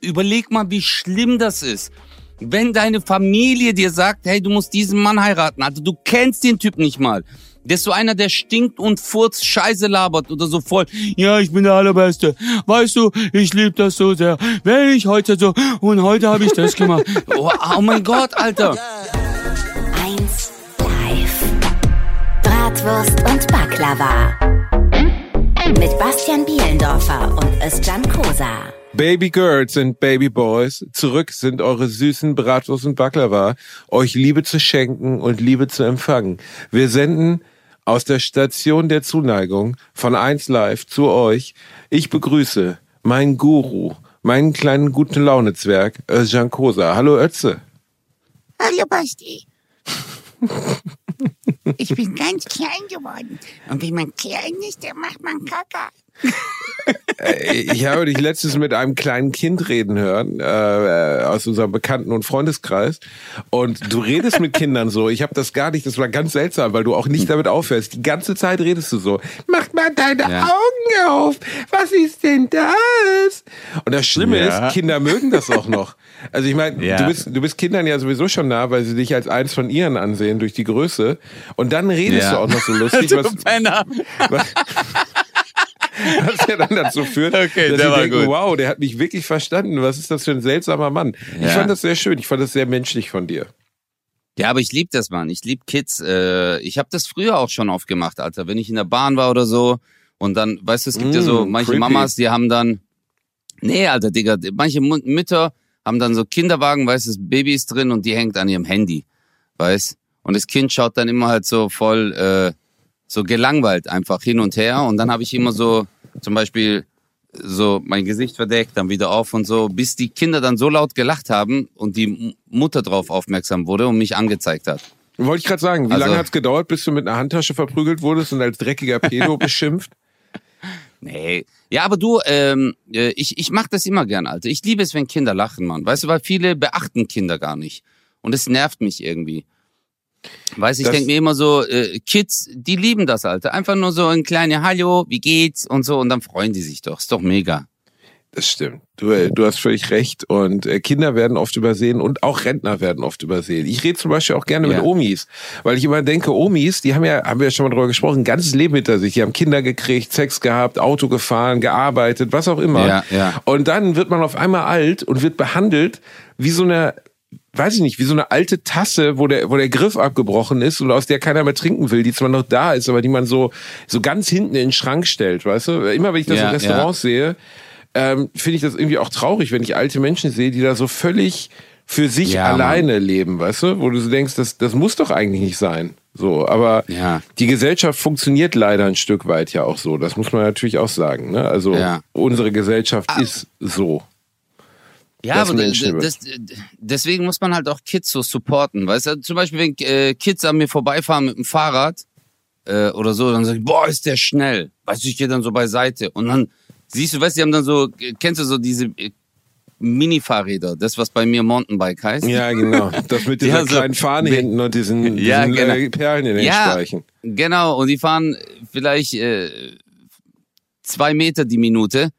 überleg mal, wie schlimm das ist. Wenn deine Familie dir sagt, hey, du musst diesen Mann heiraten, also du kennst den Typ nicht mal. Der ist so einer, der stinkt und furzt, Scheiße labert oder so voll. Ja, ich bin der Allerbeste. Weißt du, ich liebe das so sehr. Wenn ich heute so, und heute habe ich das gemacht. Oh, oh mein Gott, Alter. Eins live. Bratwurst und Baklava. Mit Bastian Bielendorfer und Özcan Kosa. Baby Girls and Baby Boys, zurück sind eure süßen Bratwurst und Baklava, euch Liebe zu schenken und Liebe zu empfangen. Wir senden aus der Station der Zuneigung von 1 Live zu euch. Ich begrüße meinen Guru, meinen kleinen guten Laune-Zwerg, Özcan Kosa. Hallo Ötze. Hallo Basti. ich bin ganz klein geworden. Und wie man klein ist, dann macht man Kaka. Äh, ich habe dich letztens mit einem kleinen Kind reden hören, äh, aus unserem Bekannten- und Freundeskreis. Und du redest mit Kindern so. Ich habe das gar nicht, das war ganz seltsam, weil du auch nicht damit aufhörst. Die ganze Zeit redest du so. Mach mal deine ja. Augen auf. Was ist denn das? Und das Schlimme ja. ist, Kinder mögen das auch noch. Also ich meine, ja. du, bist, du bist Kindern ja sowieso schon nah, weil sie dich als eins von ihren ansehen durch die Größe. Und dann redest du auch noch so lustig. was, was, was ja dann dazu führt, okay, dass sie denken, gut. wow, der hat mich wirklich verstanden. Was ist das für ein seltsamer Mann? Ja. Ich fand das sehr schön. Ich fand das sehr menschlich von dir. Ja, aber ich lieb das, Mann. Ich lieb Kids. Äh, ich habe das früher auch schon oft gemacht, Alter. Wenn ich in der Bahn war oder so und dann, weißt du, es gibt mm, ja so mm, manche creepy. Mamas, die haben dann, nee, Alter, Digga, manche Mütter haben dann so Kinderwagen, weißt du, das Baby ist drin und die hängt an ihrem Handy, weißt Und das Kind schaut dann immer halt so voll, äh, so gelangweilt einfach hin und her. Und dann habe ich immer so zum Beispiel so mein Gesicht verdeckt, dann wieder auf und so, bis die Kinder dann so laut gelacht haben und die Mutter drauf aufmerksam wurde und mich angezeigt hat. Wollte ich gerade sagen, wie also, lange hat's gedauert, bis du mit einer Handtasche verprügelt wurdest und als dreckiger Pedo beschimpft? Nee. Ja, aber du, ähm, äh, ich, ich mach das immer gern, Alter. Ich liebe es, wenn Kinder lachen, Mann. Weißt du, weil viele beachten Kinder gar nicht. Und es nervt mich irgendwie. Weiß ich denke mir immer so, äh, Kids, die lieben das, Alter. Einfach nur so ein kleiner Hallo, wie geht's und so und dann freuen die sich doch. Ist doch mega. Das stimmt. Du, äh, du hast völlig recht. Und äh, Kinder werden oft übersehen und auch Rentner werden oft übersehen. Ich rede zum Beispiel auch gerne ja. mit Omis, weil ich immer denke, Omis, die haben ja, haben wir ja schon mal drüber gesprochen, ein ganzes Leben hinter sich. Die haben Kinder gekriegt, Sex gehabt, Auto gefahren, gearbeitet, was auch immer. Ja, ja. Und dann wird man auf einmal alt und wird behandelt wie so eine weiß ich nicht, wie so eine alte Tasse, wo der, wo der Griff abgebrochen ist und aus der keiner mehr trinken will, die zwar noch da ist, aber die man so, so ganz hinten in den Schrank stellt, weißt du? Immer wenn ich das ja, in Restaurants ja. sehe, ähm, finde ich das irgendwie auch traurig, wenn ich alte Menschen sehe, die da so völlig für sich ja, alleine Mann. leben, weißt du? Wo du so denkst, das, das muss doch eigentlich nicht sein. So, aber ja. die Gesellschaft funktioniert leider ein Stück weit ja auch so. Das muss man natürlich auch sagen. Ne? Also ja. unsere Gesellschaft ah. ist so. Ja, aber das, deswegen muss man halt auch Kids so supporten. Weißt du, zum Beispiel, wenn äh, Kids an mir vorbeifahren mit dem Fahrrad äh, oder so, dann sag ich, boah, ist der schnell. Weißt du, ich gehe dann so beiseite. Und dann siehst du, weißt du, die haben dann so, kennst du so diese äh, Mini-Fahrräder, das, was bei mir Mountainbike heißt. Ja, genau. Das mit dieser so, kleinen Fahne hinten und diesen, ja, diesen genau. äh, Perlen in den ja, Speichen. Genau, und die fahren vielleicht äh, zwei Meter die Minute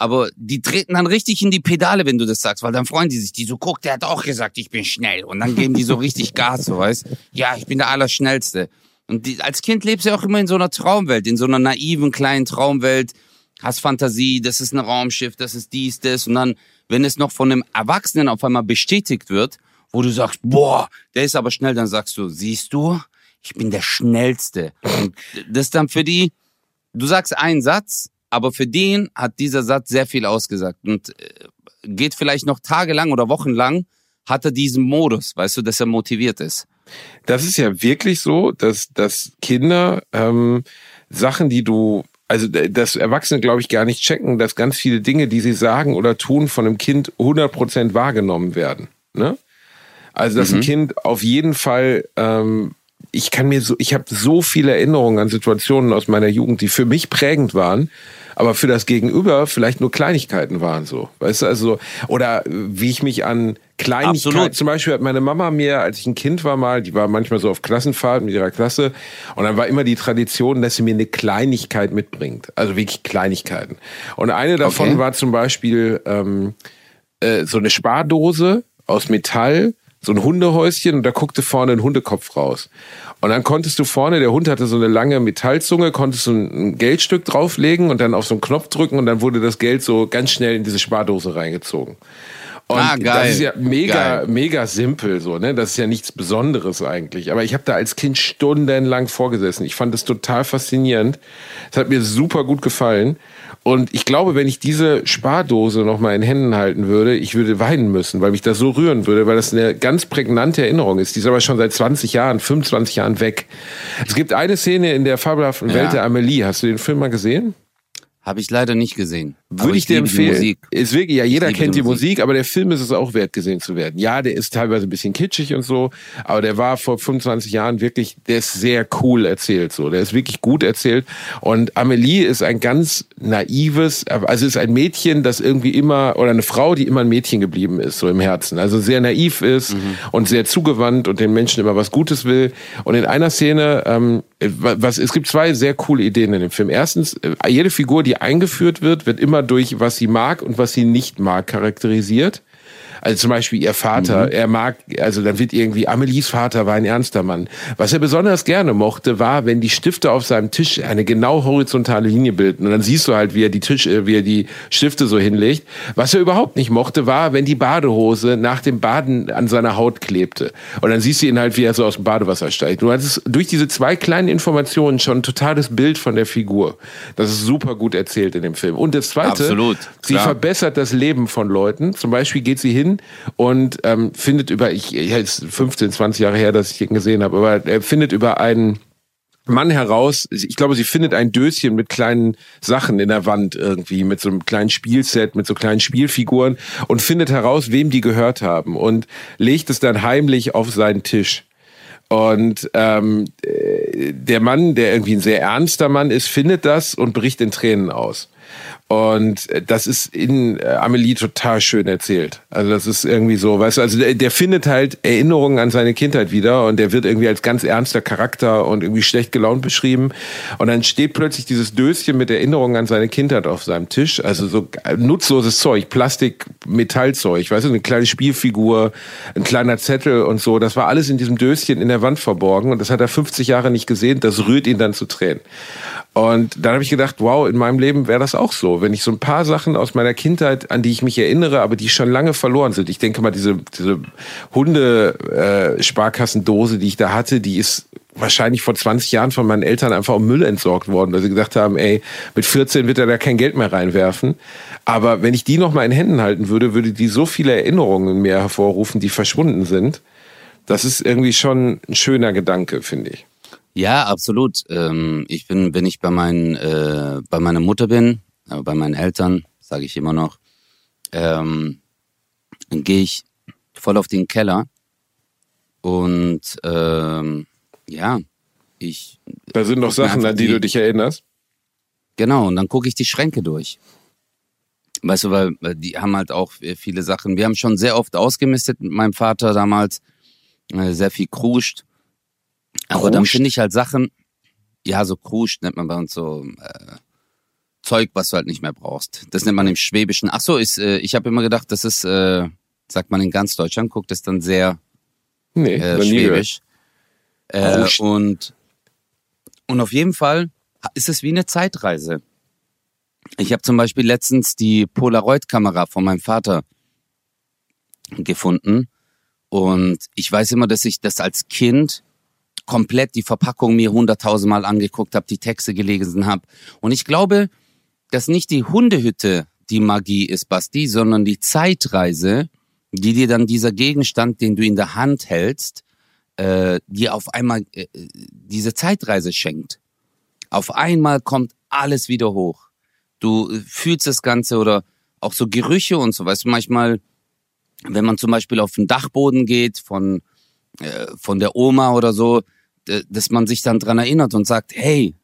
aber die treten dann richtig in die Pedale, wenn du das sagst, weil dann freuen die sich. Die so, guck, der hat auch gesagt, ich bin schnell. Und dann geben die so richtig Gas, so weißt. Ja, ich bin der Allerschnellste. Und die, als Kind lebst du ja auch immer in so einer Traumwelt, in so einer naiven kleinen Traumwelt. Hast Fantasie, das ist ein Raumschiff, das ist dies, das. Und dann, wenn es noch von einem Erwachsenen auf einmal bestätigt wird, wo du sagst, boah, der ist aber schnell, dann sagst du, siehst du, ich bin der Schnellste. Und das ist dann für die, du sagst einen Satz, aber für den hat dieser Satz sehr viel ausgesagt und äh, geht vielleicht noch tagelang oder wochenlang, hat er diesen Modus, weißt du, dass er motiviert ist. Das ist ja wirklich so, dass, dass Kinder ähm, Sachen, die du, also dass Erwachsene, glaube ich, gar nicht checken, dass ganz viele Dinge, die sie sagen oder tun, von einem Kind 100% wahrgenommen werden. Ne? Also dass mhm. ein Kind auf jeden Fall ähm, ich kann mir so, ich habe so viele Erinnerungen an Situationen aus meiner Jugend, die für mich prägend waren, aber für das Gegenüber vielleicht nur Kleinigkeiten waren so. Weißt du, also, oder wie ich mich an Kleinigkeiten, Absolut. zum Beispiel hat meine Mama mir, als ich ein Kind war mal, die war manchmal so auf Klassenfahrt mit ihrer Klasse und dann war immer die Tradition, dass sie mir eine Kleinigkeit mitbringt. Also wirklich Kleinigkeiten. Und eine davon okay. war zum Beispiel, ähm, äh, so eine Spardose aus Metall, so ein Hundehäuschen und da guckte vorne ein Hundekopf raus. Und dann konntest du vorne, der Hund hatte so eine lange Metallzunge, konntest du ein Geldstück drauflegen und dann auf so einen Knopf drücken und dann wurde das Geld so ganz schnell in diese Spardose reingezogen. Und Ah, geil. das ist ja mega, Geil. mega simpel so, ne? Das ist ja nichts Besonderes eigentlich. Aber ich habe da als Kind stundenlang vorgesessen. Ich fand das total faszinierend. Es hat mir super gut gefallen. Und ich glaube, wenn ich diese Spardose noch mal in Händen halten würde, ich würde weinen müssen, weil mich das so rühren würde, weil das eine ganz prägnante Erinnerung ist. Die ist aber schon seit 20 Jahren, 25 Jahren weg. Es gibt eine Szene in der fabelhaften Ja. Welt der Amelie. Hast du den Film mal gesehen? Habe ich leider nicht gesehen. Würde ich, dir liebe die empfehlen. Ist wirklich, ja, jeder kennt die die Musik. Musik. aber der Film ist es auch wert, gesehen zu werden. Ja, der ist teilweise ein bisschen kitschig und so, aber der war vor 25 Jahren wirklich, der ist sehr cool erzählt, so. Der ist wirklich gut erzählt. Und Amelie ist ein ganz naives, also ist ein Mädchen, das irgendwie immer, oder eine Frau, die immer ein Mädchen geblieben ist, so im Herzen. Also sehr naiv ist Mhm. und sehr zugewandt und den Menschen immer was Gutes will. Und in einer Szene, ähm, was, es gibt zwei sehr coole Ideen in dem Film. Erstens, äh, jede Figur, die eingeführt wird, wird immer durch was sie mag und was sie nicht mag charakterisiert. Also zum Beispiel ihr Vater, er mag, also dann wird irgendwie, Amelies Vater war ein ernster Mann. Was er besonders gerne mochte, war, wenn die Stifte auf seinem Tisch eine genau horizontale Linie bilden. Und dann siehst du halt, wie er die Tisch, äh, wie er die Stifte so hinlegt. Was er überhaupt nicht mochte, war, wenn die Badehose nach dem Baden an seiner Haut klebte. Und dann siehst du ihn halt, wie er so aus dem Badewasser steigt. Du hattest durch diese zwei kleinen Informationen schon ein totales Bild von der Figur. Das ist super gut erzählt in dem Film. Und das zweite, Absolut, sie verbessert das Leben von Leuten. Zum Beispiel geht sie hin und ähm, findet über, ich, ja, ist 15, 20 Jahre her, dass ich ihn gesehen habe, aber er findet über einen Mann heraus, ich glaube, sie findet ein Döschen mit kleinen Sachen in der Wand irgendwie, mit so einem kleinen Spielset, mit so kleinen Spielfiguren und findet heraus, wem die gehört haben und legt es dann heimlich auf seinen Tisch. Und ähm, äh, der Mann, der irgendwie ein sehr ernster Mann ist, findet das und bricht in Tränen aus. Und äh, das ist in äh, Amelie total schön erzählt. Also das ist irgendwie so, weißt du, also der, der findet halt Erinnerungen an seine Kindheit wieder und der wird irgendwie als ganz ernster Charakter und irgendwie schlecht gelaunt beschrieben. Und dann steht plötzlich dieses Döschen mit Erinnerungen an seine Kindheit auf seinem Tisch. Also so nutzloses Zeug, Plastik, Metallzeug, weißt du, eine kleine Spielfigur, ein kleiner Zettel und so. Das war alles in diesem Döschen in der Wand verborgen und das hat er 50 Jahre nicht gesehen. Das rührt ihn dann zu Tränen. Und dann habe ich gedacht, wow, in meinem Leben wäre das auch so. Wenn ich so ein paar Sachen aus meiner Kindheit, an die ich mich erinnere, aber die schon lange verloren sind. Ich denke mal, diese, diese Hunde-Sparkassendose, die ich da hatte, die ist wahrscheinlich vor 20 Jahren von meinen Eltern einfach um Müll entsorgt worden, weil sie gesagt haben, ey, mit 14 wird er da kein Geld mehr reinwerfen. Aber wenn ich die noch mal in Händen halten würde, würde die so viele Erinnerungen in mir hervorrufen, die verschwunden sind. Das ist irgendwie schon ein schöner Gedanke, finde ich. Ja, absolut. Ähm, ich bin, wenn ich bei meinen, äh, bei meiner Mutter bin, äh, bei meinen Eltern, sage ich immer noch, ähm, dann gehe ich voll auf den Keller und ähm, ja, ich Da sind noch Sachen, an die die- du dich erinnerst. Genau, und dann gucke ich die Schränke durch. Weißt du, weil weil die haben halt auch viele Sachen. Wir haben schon sehr oft ausgemistet mit meinem Vater damals, äh, sehr viel kruscht. Aber dann finde ich halt Sachen, ja, so kruscht nennt man bei uns so äh, Zeug, was du halt nicht mehr brauchst. Das nennt man im Schwäbischen. Ach so, ist, äh, ich habe immer gedacht, das ist, äh, sagt man in ganz Deutschland, guckt es dann sehr Nee, äh. Schwäbisch. Äh, und, und auf jeden Fall ist es wie eine Zeitreise. Ich habe zum Beispiel letztens die Polaroid-Kamera von meinem Vater gefunden. Und ich weiß immer, dass ich das als Kind komplett die Verpackung mir hunderttausendmal angeguckt habe, die Texte gelesen habe. Und ich glaube, dass nicht die Hundehütte die Magie ist, Basti, sondern die Zeitreise, die dir dann dieser Gegenstand, den du in der Hand hältst, äh, dir auf einmal äh, diese Zeitreise schenkt. Auf einmal kommt alles wieder hoch. Du äh, fühlst das Ganze oder auch so Gerüche und so. Weißt du, manchmal, wenn man zum Beispiel auf den Dachboden geht von, äh, von der Oma oder so, dass man sich dann dran erinnert und sagt, hey,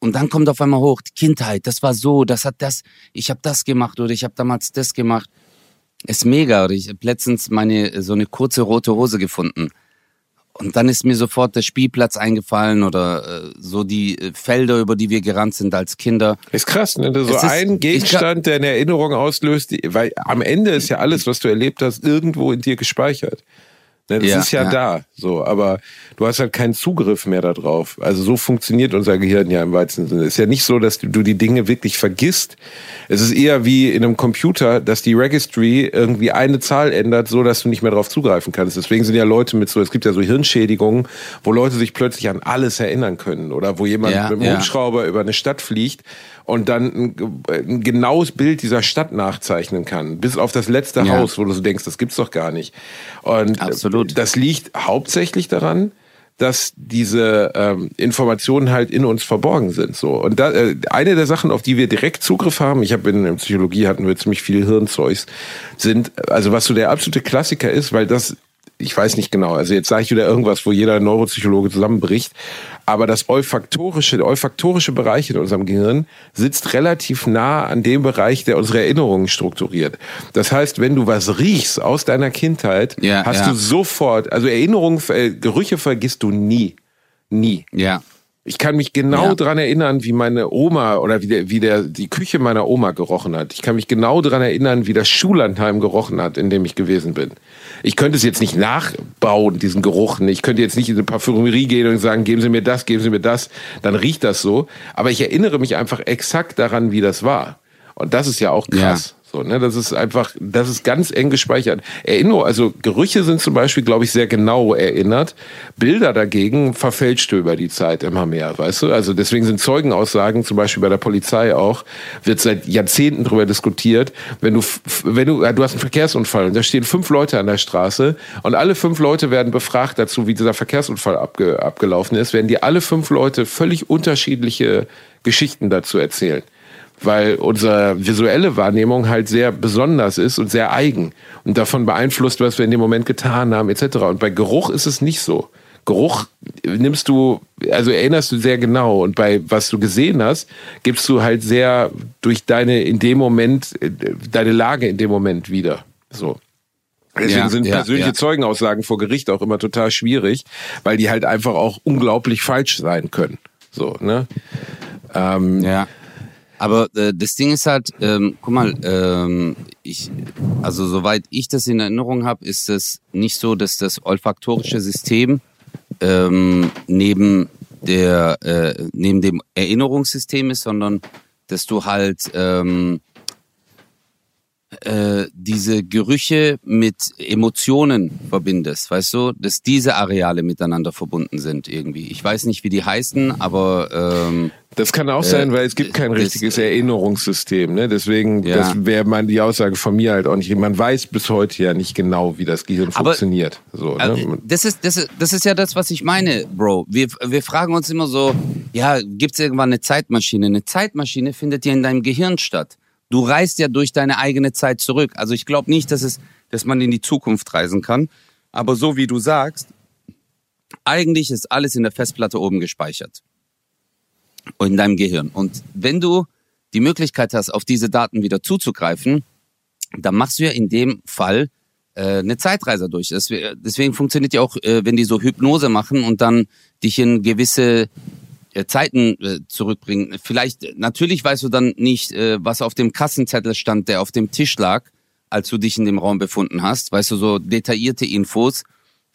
und dann kommt auf einmal hoch, die Kindheit, das war so, das hat das, ich habe das gemacht oder ich habe damals das gemacht. Ist mega. Oder ich habe letztens meine so eine kurze rote Hose gefunden. und dann ist mir sofort der Spielplatz eingefallen oder äh, so die äh, Felder, über die wir gerannt sind als Kinder. Ist krass, ne? So ist- ein Gegenstand, der eine Erinnerung auslöst, die, weil am Ende ist ja alles, was du erlebt hast, irgendwo in dir gespeichert. Ne, das Ja, ist ja, ja. da, so, aber du hast halt keinen Zugriff mehr darauf. Also so funktioniert unser Gehirn ja im weitesten Sinne. Es ist ja nicht so, dass du, die Dinge wirklich vergisst. Es ist eher wie in einem Computer, dass die Registry irgendwie eine Zahl ändert, so dass du nicht mehr darauf zugreifen kannst. Deswegen sind ja Leute mit so, es gibt ja so Hirnschädigungen, wo Leute sich plötzlich an alles erinnern können oder wo jemand Ja, mit dem. Hubschrauber über eine Stadt fliegt und dann ein, ein genaues Bild dieser Stadt nachzeichnen kann, bis auf das letzte Ja. Haus, wo du so denkst, das gibt's doch gar nicht. Und Absolut. das liegt hauptsächlich daran, dass diese ähm, Informationen halt in uns verborgen sind. So und da, äh, eine der Sachen, auf die wir direkt Zugriff haben, ich habe in, in Psychologie hatten wir ziemlich viel Hirnzeugs, sind also was so der absolute Klassiker ist, weil das ich weiß nicht genau, also jetzt sage ich wieder irgendwas, wo jeder Neuropsychologe zusammenbricht, aber das olfaktorische, der olfaktorische Bereich in unserem Gehirn sitzt relativ nah an dem Bereich, der unsere Erinnerungen strukturiert. Das heißt, wenn du was riechst aus deiner Kindheit, Ja, hast ja. du sofort, also Erinnerungen, äh, Gerüche vergisst du nie. Nie. Ja. Ich kann mich genau Ja. dran erinnern, wie meine Oma oder wie, der, wie der, die Küche meiner Oma gerochen hat. Ich kann mich genau dran erinnern, wie das Schullandheim gerochen hat, in dem ich gewesen bin. Ich könnte es jetzt nicht nachbauen, diesen Geruch. Ich könnte jetzt nicht in eine Parfümerie gehen und sagen, geben Sie mir das, geben Sie mir das. Dann riecht das so. Aber ich erinnere mich einfach exakt daran, wie das war. Und das ist ja auch krass. So, ne, das ist einfach, das ist ganz eng gespeichert. Erinnerung, also Gerüche sind zum Beispiel, glaube ich, sehr genau erinnert. Bilder dagegen verfälscht du über die Zeit immer mehr, weißt du? Also deswegen sind Zeugenaussagen, zum Beispiel bei der Polizei auch, wird seit Jahrzehnten darüber diskutiert. Wenn du, wenn du, du hast einen Verkehrsunfall und da stehen fünf Leute an der Straße und alle fünf Leute werden befragt dazu, wie dieser Verkehrsunfall abge, abgelaufen ist, werden dir alle fünf Leute völlig unterschiedliche Geschichten dazu erzählen weil unsere visuelle Wahrnehmung halt sehr besonders ist und sehr eigen und davon beeinflusst, was wir in dem Moment getan haben, etc. Und bei Geruch ist es nicht so. Geruch nimmst du, also erinnerst du sehr genau und bei was du gesehen hast, gibst du halt sehr durch deine in dem Moment, äh, deine Lage in dem Moment wieder. So. Deswegen Ja, sind ja, persönliche ja. Zeugenaussagen vor Gericht auch immer total schwierig, weil die halt einfach auch unglaublich falsch sein können. So, ne? Ähm, Ja. Aber äh, das Ding ist halt, ähm, guck mal, ähm, ich, also soweit ich das in Erinnerung habe, ist es nicht so, dass das olfaktorische System ähm, neben der äh, neben dem Erinnerungssystem ist, sondern dass du halt ähm, äh, diese Gerüche mit Emotionen verbindest, weißt du, dass diese Areale miteinander verbunden sind irgendwie. Ich weiß nicht, wie die heißen, aber ähm, Das kann auch Äh, sein, weil es gibt kein das- richtiges Erinnerungssystem. Ne? Deswegen, Ja. das wäre mal die Aussage von mir halt auch nicht. Man weiß bis heute ja nicht genau, wie das Gehirn Aber- funktioniert. So, Also, ne? das, ist, das, ist, das ist ja das, was ich meine, Bro. Wir, wir fragen uns immer so, ja, gibt's irgendwann eine Zeitmaschine? Eine Zeitmaschine findet ja in deinem Gehirn statt. Du reist ja durch deine eigene Zeit zurück. Also ich glaube nicht, dass, es, dass man in die Zukunft reisen kann. Aber so wie du sagst, eigentlich ist alles in der Festplatte oben gespeichert. In deinem Gehirn. Und wenn du die Möglichkeit hast, auf diese Daten wieder zuzugreifen, dann machst du ja in dem Fall äh, eine Zeitreise durch. Deswegen, funktioniert ja auch, äh, wenn die so Hypnose machen und dann dich in gewisse Zeiten äh, zurückbringen. Vielleicht, natürlich weißt du dann nicht, äh, was auf dem Kassenzettel stand, der auf dem Tisch lag, als du dich in dem Raum befunden hast. Weißt du, so detaillierte Infos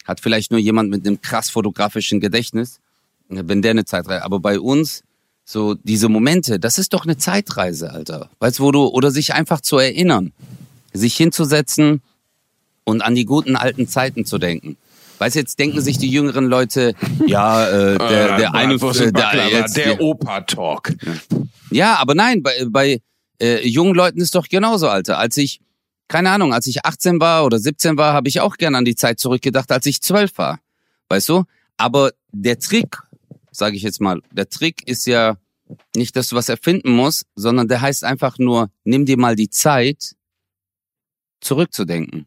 hat vielleicht nur jemand mit einem krass fotografischen Gedächtnis, äh, wenn der eine Zeitreise. Aber bei uns, so diese Momente, das ist doch eine Zeitreise, Alter. Weißt du, wo du, oder sich einfach zu erinnern, sich hinzusetzen und an die guten alten Zeiten zu denken. Weißt du, jetzt denken sich die jüngeren Leute, ja, äh, der, der eine, äh, der, jetzt, der Opa-Talk. ja, aber nein, bei, bei äh, jungen Leuten ist doch genauso, Alter. Als ich, keine Ahnung, als ich 18 war oder 17 war, habe ich auch gern an die Zeit zurückgedacht, als ich 12 war. Weißt du? Aber der Trick, sage ich jetzt mal, der Trick ist ja nicht, dass du was erfinden musst, sondern der heißt einfach nur, nimm dir mal die Zeit, zurückzudenken.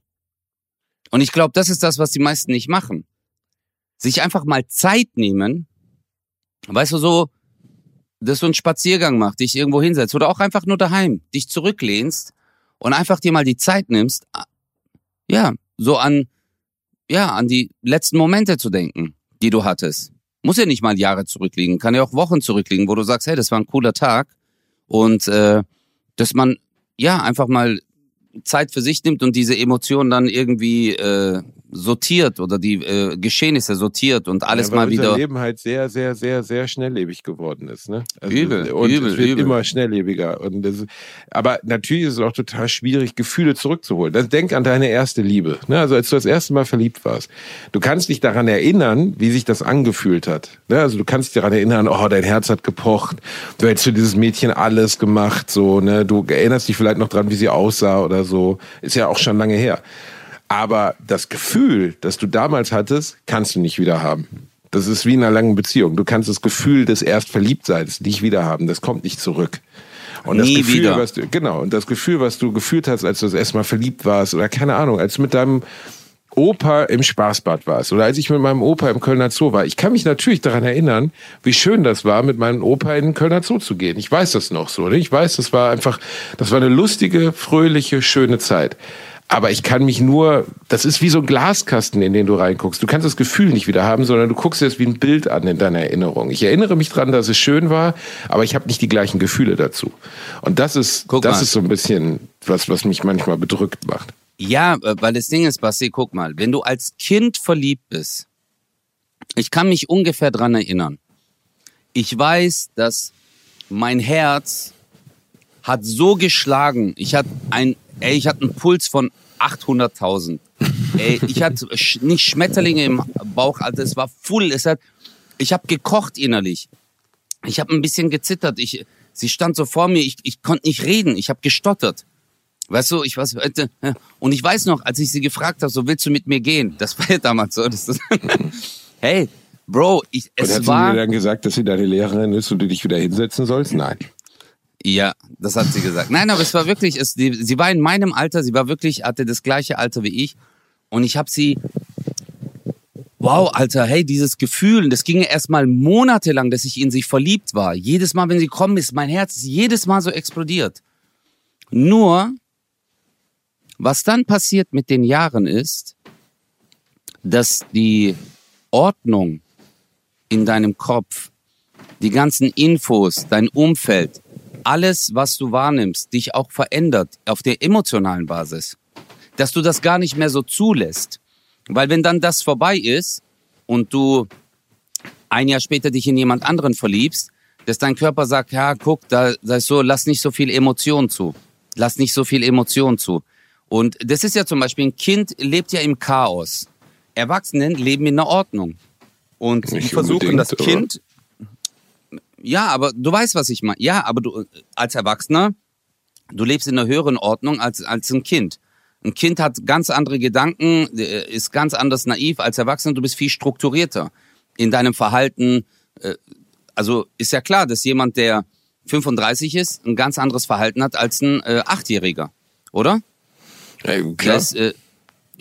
Und ich glaube, das ist das, was die meisten nicht machen. Sich einfach mal Zeit nehmen, weißt du, so, dass du einen Spaziergang machst, dich irgendwo hinsetzt oder auch einfach nur daheim, dich zurücklehnst und einfach dir mal die Zeit nimmst, ja, so an ja, an die letzten Momente zu denken, die du hattest. Muss ja nicht mal Jahre zurückliegen, kann ja auch Wochen zurückliegen, wo du sagst, hey, das war ein cooler Tag. Und äh, dass man ja einfach mal Zeit für sich nimmt und diese Emotionen dann irgendwie äh, sortiert oder die äh, Geschehnisse sortiert und alles ja, weil mal wieder. Unser Leben halt sehr, sehr, sehr, sehr schnelllebig geworden ist. Ne? Also, Übel, und übel, es wird übel. immer schnelllebiger. Und das, aber natürlich ist es auch total schwierig, Gefühle zurückzuholen. Das, denk an deine erste Liebe. Ne? Also als du das erste Mal verliebt warst. Du kannst dich daran erinnern, wie sich das angefühlt hat. Ne? Also du kannst dich daran erinnern, oh, dein Herz hat gepocht. Du hättest für dieses Mädchen alles gemacht. So, ne? Du erinnerst dich vielleicht noch dran, wie sie aussah oder so. Ist ja auch schon lange her. Aber das Gefühl, das du damals hattest, kannst du nicht wieder haben. Das ist wie in einer langen Beziehung. Du kannst das Gefühl des Erstverliebtseins nicht wieder haben. Das kommt nicht zurück. Und das Nie Gefühl, wieder. was du, genau, und das Gefühl, was du gefühlt hast, als du das erste Mal verliebt warst, oder keine Ahnung, als du mit deinem Opa im Spaßbad warst, oder als ich mit meinem Opa im Kölner Zoo war. Ich kann mich natürlich daran erinnern, wie schön das war, mit meinem Opa in den Kölner Zoo zu gehen. Ich weiß das noch so. Ne? Ich weiß, das war einfach, das war eine lustige, fröhliche, schöne Zeit. Aber ich kann mich nur, das ist wie so ein Glaskasten, in den du reinguckst. Du kannst das Gefühl nicht wieder haben, sondern du guckst es wie ein Bild an in deiner Erinnerung. Ich erinnere mich dran, dass es schön war, aber ich habe nicht die gleichen Gefühle dazu. Und das ist, Guck das mal. ist so ein bisschen was, was mich manchmal bedrückt macht. Ja, weil das Ding ist, Basti, guck mal, wenn du als Kind verliebt bist, ich kann mich ungefähr dran erinnern. Ich weiß, dass mein Herz hat so geschlagen. Ich hatte ein, ey, ich hatte einen Puls von 800.000. Ey, ich hatte nicht Schmetterlinge im Bauch, also es war full. Es hat, ich habe gekocht innerlich. Ich habe ein bisschen gezittert. Ich, sie stand so vor mir. Ich, ich konnte nicht reden. Ich habe gestottert. Weißt du, ich weiß, äh, und ich weiß noch, als ich sie gefragt habe, so willst du mit mir gehen? Das war ja damals so. Das ist, hey, Bro, ich, Und es hat sie war, dir dann gesagt, dass sie deine Lehrerin ist und du dich wieder hinsetzen sollst? Nein. Ja, das hat sie gesagt. Nein, aber es war wirklich, es, die, sie war in meinem Alter, sie war wirklich, hatte das gleiche Alter wie ich, und ich habe sie, wow, Alter, hey, dieses Gefühl, das ging erstmal monatelang, dass ich in sie verliebt war. Jedes Mal, wenn sie gekommen ist, mein Herz ist jedes Mal so explodiert. Nur, was dann passiert mit den Jahren ist, dass die Ordnung in deinem Kopf, die ganzen Infos, dein Umfeld, alles, was du wahrnimmst, dich auch verändert auf der emotionalen Basis. Dass du das gar nicht mehr so zulässt. Weil wenn dann das vorbei ist und du ein Jahr später dich in jemand anderen verliebst, dass dein Körper sagt, ja, guck, da, da ist so, lass nicht so viel Emotion zu. Lass nicht so viel Emotion zu. Und das ist ja zum Beispiel, ein Kind lebt ja im Chaos. Erwachsenen leben in der Ordnung. Und die versuchen das? Kind. Ja, aber du weißt, was ich meine. Ja, aber du als Erwachsener, du lebst in einer höheren Ordnung als, als ein Kind. Ein Kind hat ganz andere Gedanken, äh, ist ganz anders naiv als Erwachsener. Du bist viel strukturierter in deinem Verhalten. äh, Also ist ja klar, dass jemand, der 35 ist, ein ganz anderes Verhalten hat als ein äh, Achtjähriger, oder? Äh, Das, äh,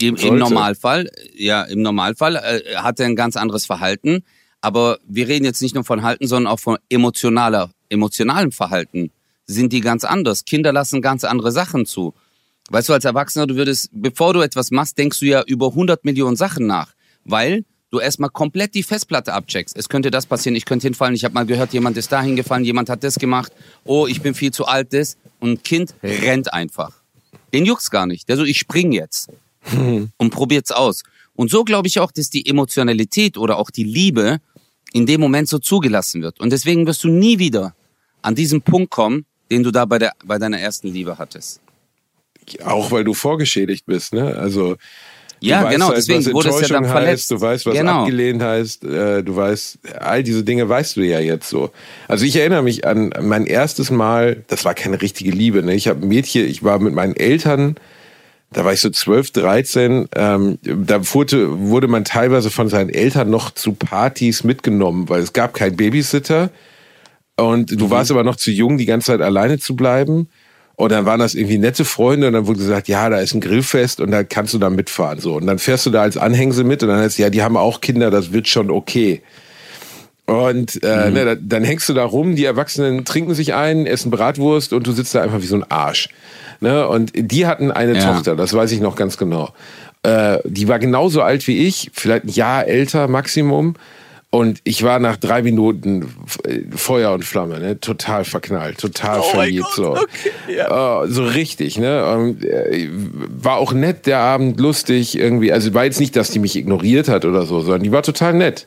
im, Im. Normalfall, ja, im Normalfall äh, hat er ein ganz anderes Verhalten. Aber wir reden jetzt nicht nur von Halten, sondern auch von emotionaler, emotionalem Verhalten. Sind die ganz anders? Kinder lassen ganz andere Sachen zu. Weißt du, als Erwachsener, du würdest, bevor du etwas machst, denkst du ja über 100 Millionen Sachen nach. Weil du erstmal komplett die Festplatte abcheckst. Es könnte das passieren, ich könnte hinfallen, ich habe mal gehört, jemand ist da hingefallen, jemand hat das gemacht. Oh, ich bin viel zu alt, das. Und ein Kind rennt einfach. Den juckt's gar nicht. Der so, ich spring jetzt und probiert's aus. Und so glaube ich auch, dass die Emotionalität oder auch die Liebe in dem Moment so zugelassen wird. Und deswegen wirst du nie wieder an diesen Punkt kommen, den du da bei, der, bei deiner ersten Liebe hattest. Auch weil du vorgeschädigt bist, ne? Also Ja, du weißt genau, halt, deswegen was wurde es ja dann verletzt. Heißt, du weißt, was Genau. abgelehnt heißt, äh, du weißt, all diese Dinge weißt du ja jetzt so. Also ich erinnere mich an mein erstes Mal, das war keine richtige Liebe, ne? Ich habe ein Mädchen, ich war mit meinen Eltern, da war ich so 12, 13, ähm, da wurde, wurde man teilweise von seinen Eltern noch zu Partys mitgenommen, weil es gab keinen Babysitter und Mhm. du warst aber noch zu jung, die ganze Zeit alleine zu bleiben. Und dann waren das irgendwie nette Freunde und dann wurde gesagt, ja, da ist ein Grillfest und da kannst du da mitfahren. So. Und dann fährst du da als Anhängsel mit und dann heißt ja, die haben auch Kinder, das wird schon okay. Und äh, ne, da, dann hängst du da rum, die Erwachsenen trinken sich ein, essen Bratwurst und du sitzt da einfach wie so ein Arsch. Ne? Und die hatten eine Ja. Tochter, das weiß ich noch ganz genau. Äh, die war genauso alt wie ich, vielleicht ein Jahr älter Maximum. Und ich war nach drei Minuten äh, Feuer und Flamme, ne? total verknallt, total Oh verliebt. So. okay, ja. Äh, so richtig, ne? Und, äh, war auch nett der Abend, lustig irgendwie. Also war jetzt nicht, dass die mich ignoriert hat oder so, sondern die war total nett.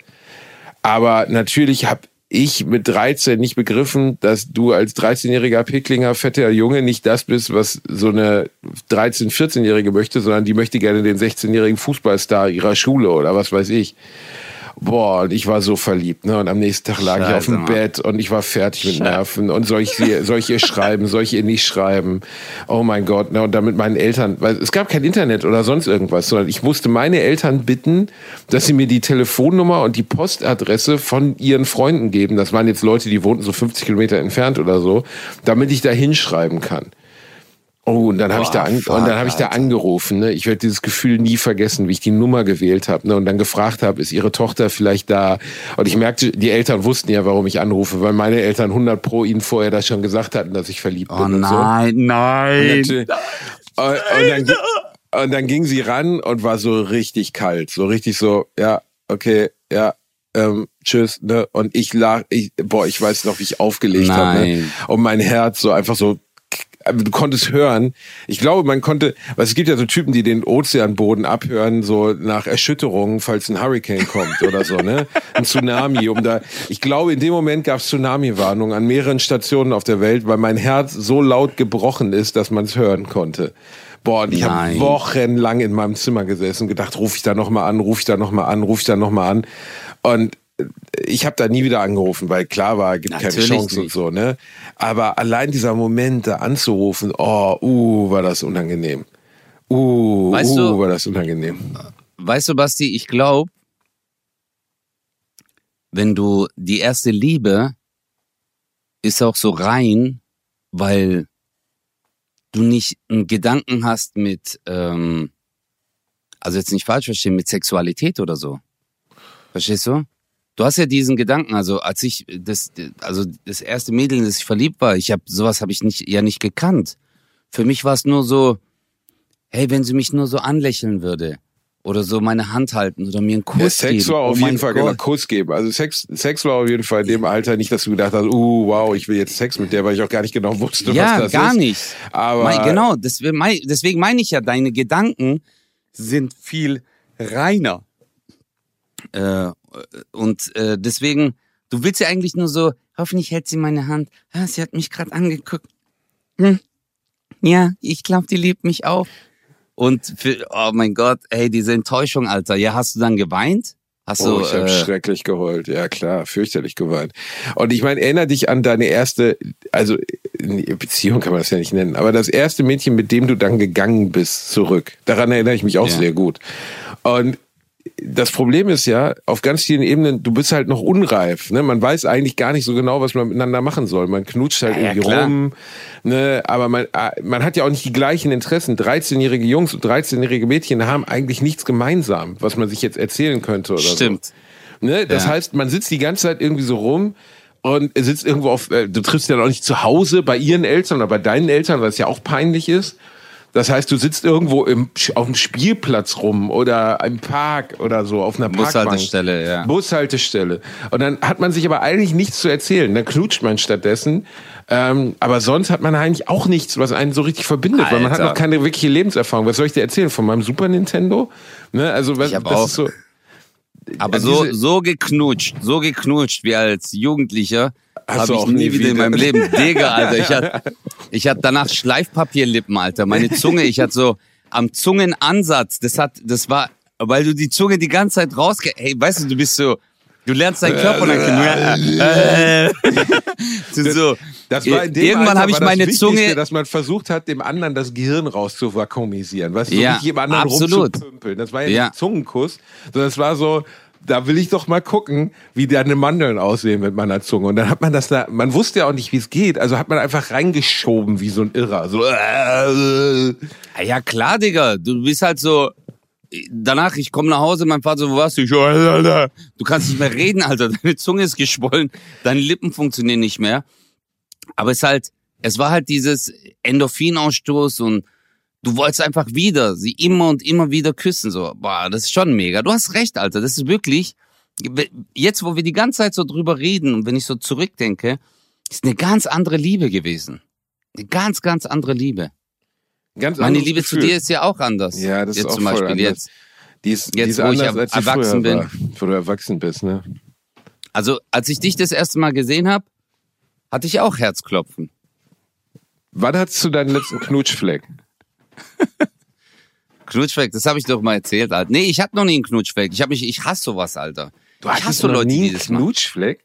Aber natürlich habe ich mit 13 nicht begriffen, dass du als 13-jähriger Picklinger, fetter Junge nicht das bist, was so eine 13-, 14-Jährige möchte, sondern die möchte gerne den 16-jährigen Fußballstar ihrer Schule oder was weiß ich. Boah, und ich war so verliebt, ne? Und am nächsten Tag lag ich auf Scheiße, dem Mann. Bett und ich war fertig mit Nerven. Und soll ich, sie, soll ich ihr schreiben, soll ich ihr nicht schreiben? Oh mein Gott, ne? Und damit meinen Eltern, weil es gab kein Internet oder sonst irgendwas, sondern ich musste meine Eltern bitten, dass sie mir die Telefonnummer und die Postadresse von ihren Freunden geben. Das waren jetzt Leute, die wohnten so 50 Kilometer entfernt oder so, damit ich da hinschreiben kann. Oh, und dann habe ich da an, fuck, und dann habe ich da angerufen. Ne? Ich werde dieses Gefühl nie vergessen, wie ich die Nummer gewählt habe ne? und dann gefragt habe, ist ihre Tochter vielleicht da? Und ich merkte, die Eltern wussten ja, warum ich anrufe, weil meine Eltern 100 pro ihnen vorher das schon gesagt hatten, dass ich verliebt Oh bin und so. nein, nein. Natürlich. Und, und, dann, und dann ging sie ran und war so richtig kalt, so richtig so, ja, okay, ja, ähm, tschüss, ne? Und ich lag, ich, boah, ich weiß noch, wie ich aufgelegt habe, ne? Nein. Und mein Herz so einfach so, du konntest hören. Ich glaube, man konnte, weil es gibt ja so Typen, die den Ozeanboden abhören, so nach Erschütterungen, falls ein Hurricane kommt oder so, ne? Ein Tsunami, um da. Ich glaube, in dem Moment gab es Tsunami-Warnungen an mehreren Stationen auf der Welt, weil mein Herz so laut gebrochen ist, dass man es hören konnte. Boah, und ich habe wochenlang in meinem Zimmer gesessen und gedacht, ruf ich da noch mal an, ruf ich da noch mal an, ruf ich da noch mal an. Und ich habe da nie wieder angerufen, weil klar war, gibt keine Natürlich Chance und nicht. so, ne? Aber allein dieser Moment, da anzurufen, oh, uh, war das unangenehm. Uh, Weißt uh, du- war das unangenehm. Weißt du, Basti, ich glaube, wenn du die erste Liebe ist auch so rein, weil du nicht einen Gedanken hast mit, ähm, also jetzt nicht falsch verstehen, mit Sexualität oder so. Verstehst du? Du hast ja diesen Gedanken, also als ich das, also das erste Mädel, in das ich verliebt war, ich habe sowas habe ich nicht, ja nicht gekannt. Für mich war es nur so, hey, wenn sie mich nur so anlächeln würde oder so meine Hand halten oder mir einen Kuss Ja, Sex geben. war auf oh jeden Fall Gott. genau Kuss geben. Also Sex, Sex war auf jeden Fall in dem Alter nicht, dass du gedacht hast, uh, wow, ich will jetzt Sex mit der, weil ich auch gar nicht genau wusste, Ja, was das gar ist. nicht. Aber Mein, genau, deswegen meine ich ja, deine Gedanken sind viel reiner. Äh, und äh, deswegen, du willst ja eigentlich nur so, hoffentlich hält sie meine Hand. Ah, sie hat mich gerade angeguckt. Hm. Ja, ich glaube, die liebt mich auch. Und für, oh mein Gott, ey, diese Enttäuschung, Alter. Ja, hast du dann geweint? Hast Oh, du, ich habe äh, schrecklich geheult. Ja, klar, fürchterlich geweint. Und ich meine, erinnere dich an deine erste, also Beziehung kann man das ja nicht nennen, aber das erste Mädchen, mit dem du dann gegangen bist, zurück. Daran erinnere ich mich auch Ja. sehr gut. Und das Problem ist ja, auf ganz vielen Ebenen, du bist halt noch unreif. Ne? Man weiß eigentlich gar nicht so genau, was man miteinander machen soll. Man knutscht halt Ja, ja, irgendwie klar. rum. Ne? Aber man, ah, man hat ja auch nicht die gleichen Interessen. 13-jährige Jungs und 13-jährige Mädchen haben eigentlich nichts gemeinsam, was man sich jetzt erzählen könnte oder so. Stimmt. Ne? Das Ja. heißt, man sitzt die ganze Zeit irgendwie so rum und sitzt irgendwo auf, äh, du triffst ja auch nicht zu Hause bei ihren Eltern oder bei deinen Eltern, was ja auch peinlich ist. Das heißt, du sitzt irgendwo im, auf dem Spielplatz rum oder im Park oder so, auf einer Parkbank. Bushaltestelle, ja. Bushaltestelle. Und dann hat man sich aber eigentlich nichts zu erzählen. Dann knutscht man stattdessen. Ähm, aber sonst hat man eigentlich auch nichts, was einen so richtig verbindet, weil man hat Alter. noch keine wirkliche Lebenserfahrung. Was soll ich dir erzählen? Von meinem Super Nintendo? Ne? Also, was, das auch- ist so. Aber so, so geknutscht, so geknutscht wie als Jugendlicher habe du ich auch nie nie wieder in wieder. meinem Leben. Digga, Alter, ich hatte, ich hatte danach Schleifpapierlippen, Alter. Meine Zunge, ich hatte so am Zungenansatz, das hat, das war, weil du die Zunge die ganze Zeit rausge... Hey, weißt du, du bist so, du lernst deinen Körper und dann... Äh, du so, Das war in dem irgendwann habe ich meine Wichtigste, Zunge... dass man versucht hat, dem anderen das Gehirn rauszuvakuumisieren. Weißt du, so Ja, nicht jedem anderen absolut. rumzupümpeln. Das war ja, Ja. nicht Zungenkuss, sondern es war so, da will ich doch mal gucken, wie deine Mandeln aussehen mit meiner Zunge. Und dann hat man das da, man wusste ja auch nicht, wie es geht, also hat man einfach reingeschoben wie so ein Irrer. So, äh, Ah Ja klar, Digga. Du bist halt so. Danach, ich komme nach Hause, mein Vater so, wo warst du? Ich so, Alter, Alter. Du kannst nicht mehr reden, Alter. Deine Zunge ist geschwollen, deine Lippen funktionieren nicht mehr. Aber es halt, es war halt dieses Endorphinausstoß und du wolltest einfach wieder sie immer und immer wieder küssen. So, boah, das ist schon mega. Du hast recht, Alter. Das ist wirklich, jetzt wo wir die ganze Zeit so drüber reden und wenn ich so zurückdenke, ist eine ganz andere Liebe gewesen. Eine ganz, ganz andere Liebe. Ganz Meine Liebe Gefühl. zu dir ist ja auch anders. Ja, das ist jetzt auch zum voll Beispiel anders. jetzt. Die ist, Jetzt, die ist wo ich anders, als sie erwachsen bin. war, wo du erwachsen bist, ne? Also, als ich dich das erste Mal gesehen habe, hatte ich auch Herzklopfen. Wann hattest du deinen letzten Knutschfleck? Knutschfleck, das habe ich doch mal erzählt, Alter. Nee, ich hatte noch nie einen Knutschfleck. Ich mich, ich hasse sowas, Alter. Du ich hasse so noch Leute, nie die einen das machen. Knutschfleck?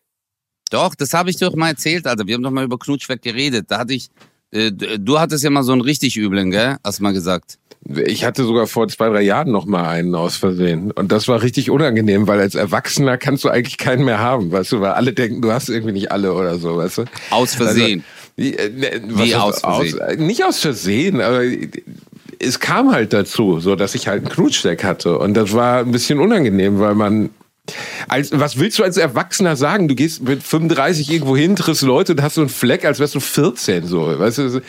Doch, das habe ich doch mal erzählt, Alter. Wir haben doch mal über Knutschfleck geredet. Da hatte ich, äh, du hattest ja mal so einen richtig üblen, gell? Hast du mal gesagt. Ich hatte sogar vor zwei, drei Jahren noch mal einen aus Versehen. Und das war richtig unangenehm, weil als Erwachsener kannst du eigentlich keinen mehr haben, weißt du, weil alle denken, du hast irgendwie nicht alle oder so, weißt du? Aus Versehen. Also, wie, äh, ne, Wie aus Versehen? äh, nicht aus Versehen, aber es kam halt dazu, so dass ich halt einen Knutschfleck hatte. Und das war ein bisschen unangenehm, weil man als, was willst du als Erwachsener sagen? Du gehst mit 35 irgendwo hin, triffst Leute und hast so einen Fleck, als wärst du 14, so. Weißt du,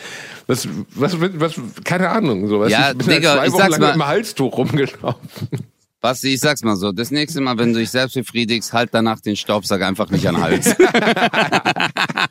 was, was, was, keine Ahnung, so. Weißt Ja, du, ich bin Digga, zwei ich Wochen lang mal- mit dem Halstuch rumgelaufen. Basti, ich sag's mal so. Das nächste Mal, wenn du dich selbst befriedigst, halt danach den Staubsauger einfach nicht an den Hals.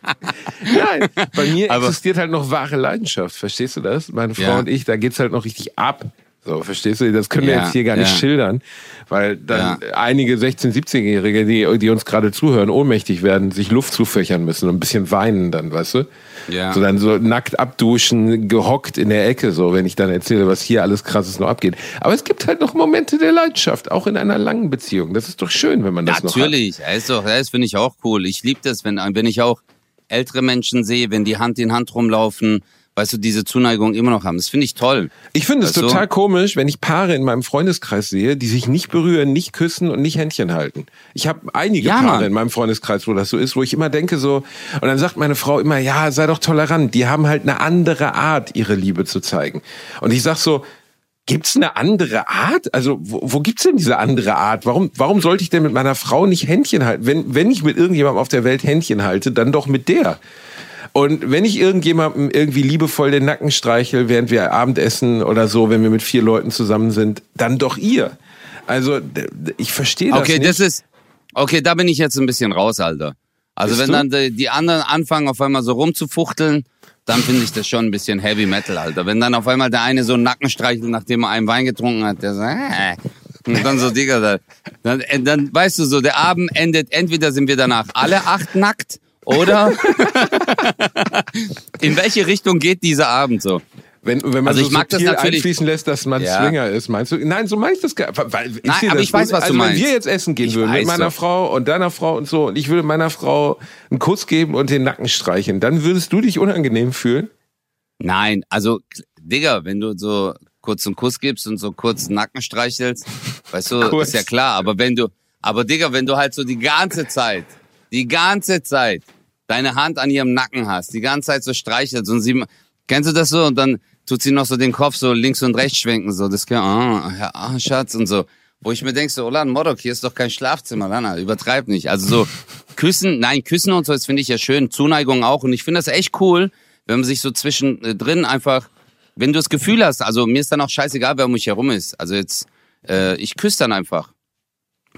Nein, bei mir Aber- existiert halt noch wahre Leidenschaft. Verstehst du das? Meine Frau Ja. und ich, da geht's halt noch richtig ab. So, verstehst du? Das können wir Ja, jetzt hier gar nicht ja. schildern, weil dann Ja. einige 16-, 17-Jährige, die, die uns gerade zuhören, ohnmächtig werden, sich Luft zufächern müssen und ein bisschen weinen dann, weißt du? Ja. So dann so nackt abduschen, gehockt in der Ecke, so, wenn ich dann erzähle, was hier alles krasses noch abgeht. Aber es gibt halt noch Momente der Leidenschaft, auch in einer langen Beziehung. Das ist doch schön, wenn man das noch hat. Natürlich, doch, das finde ich auch cool. Ich liebe das, wenn, wenn ich auch ältere Menschen sehe, wenn die Hand in Hand rumlaufen, weißt du, diese Zuneigung immer noch haben. Das finde ich toll. Ich finde es total komisch, wenn ich Paare in meinem Freundeskreis sehe, die sich nicht berühren, nicht küssen und nicht Händchen halten. Ich habe einige Ja, Paare Mann. in meinem Freundeskreis, wo das so ist, wo ich immer denke so, und dann sagt meine Frau immer, ja, sei doch tolerant. Die haben halt eine andere Art, ihre Liebe zu zeigen. Und ich sag so, Gibt's eine andere Art? Also wo, wo gibt's denn diese andere Art? Warum, warum sollte ich denn mit meiner Frau nicht Händchen halten? Wenn, wenn ich mit irgendjemandem auf der Welt Händchen halte, dann doch mit der. Und wenn ich irgendjemandem irgendwie liebevoll den Nacken streichel, während wir Abendessen oder so, wenn wir mit vier Leuten zusammen sind, dann doch ihr. Also ich verstehe das Okay, nicht. das ist, okay, da bin ich jetzt ein bisschen raus, Alter. Also Bist wenn du? dann die, die anderen anfangen, auf einmal so rumzufuchteln, dann finde ich das schon ein bisschen Heavy Metal, Alter. Wenn dann auf einmal der eine so einen Nacken streichelt, nachdem er einen Wein getrunken hat, der so, äh, und dann so, Digga, da, dann, äh, dann weißt du so, der Abend endet, entweder sind wir danach alle acht nackt, oder in welche Richtung geht dieser Abend so? Wenn, wenn man Also so ich mag das natürlich- einfließen lässt, dass man Ja. Swinger ist, meinst du? Nein, so meine ich das gar weil Nein, sehe aber das ich weiß, was du also meinst. wenn wir jetzt essen gehen Ich würden mit meiner doch. Frau und deiner Frau und so und ich würde meiner Frau einen Kuss geben und den Nacken streichen, dann würdest du dich unangenehm fühlen? Nein, also, Digga, wenn du so kurz einen Kuss gibst und so kurz den Nacken streichelst, weißt du, Kurz. ist ja klar, aber wenn du, aber Digga, wenn du halt so die ganze Zeit, die ganze Zeit deine Hand an ihrem Nacken hast, die ganze Zeit so streichelst und sie, kennst du das so? Und dann tut sie noch so den Kopf so links und rechts schwenken, so, das kann, ah, ja, ah, Schatz und so. Wo ich mir denk so, Olan Modok, hier ist doch kein Schlafzimmer, Lana, übertreib nicht. Also so, küssen, nein, küssen und so, das finde ich ja schön, Zuneigung auch. Und ich finde das echt cool, wenn man sich so zwischendrin einfach, wenn du das Gefühl hast, also mir ist dann auch scheißegal, wer um mich herum ist. Also jetzt, äh, ich küsse dann einfach.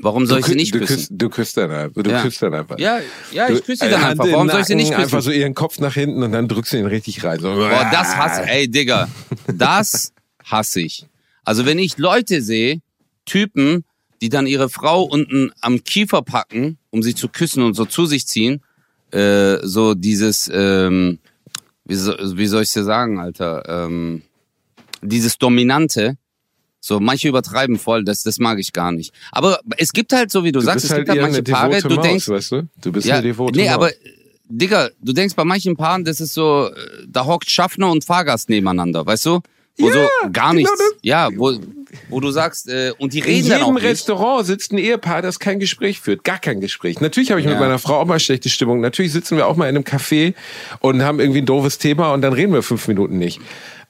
Warum soll ich sie nicht du küssen? küsst, du küsst dann einfach. Du Ja. küsst dann einfach. Ja, ja, ich küsse sie dann einfach. Warum in soll ich sie nicht Nacken, küssen? Einfach so ihren Kopf nach hinten und dann drückst du ihn richtig rein. So. Boah, das hasse, ey, Digga, das hasse ich. Also wenn ich Leute sehe, Typen, die dann ihre Frau unten am Kiefer packen, um sie zu küssen und so zu sich ziehen, äh, so dieses, ähm, wie, so, wie soll ich dir sagen, Alter, ähm, dieses Dominante, so manche übertreiben voll, das, das mag ich gar nicht. Aber es gibt halt, so wie du, Du sagst, es halt gibt halt eher manche Paare, du Maus, denkst, weißt du? Du bist ja, eine devote nee, Maus. aber Digga, du denkst bei manchen Paaren, das ist so, äh, da hockt Schaffner und Fahrgast nebeneinander, weißt du? Wo Ja, so gar genau nichts. das- ja, wo, wo du sagst, äh, und die In reden dann auch jedem nicht. Restaurant sitzt ein Ehepaar, das kein Gespräch führt. Gar kein Gespräch. Natürlich habe ich mit Ja. meiner Frau auch mal schlechte Stimmung. Natürlich sitzen wir auch mal in einem Café und haben irgendwie ein doofes Thema und dann reden wir fünf Minuten nicht.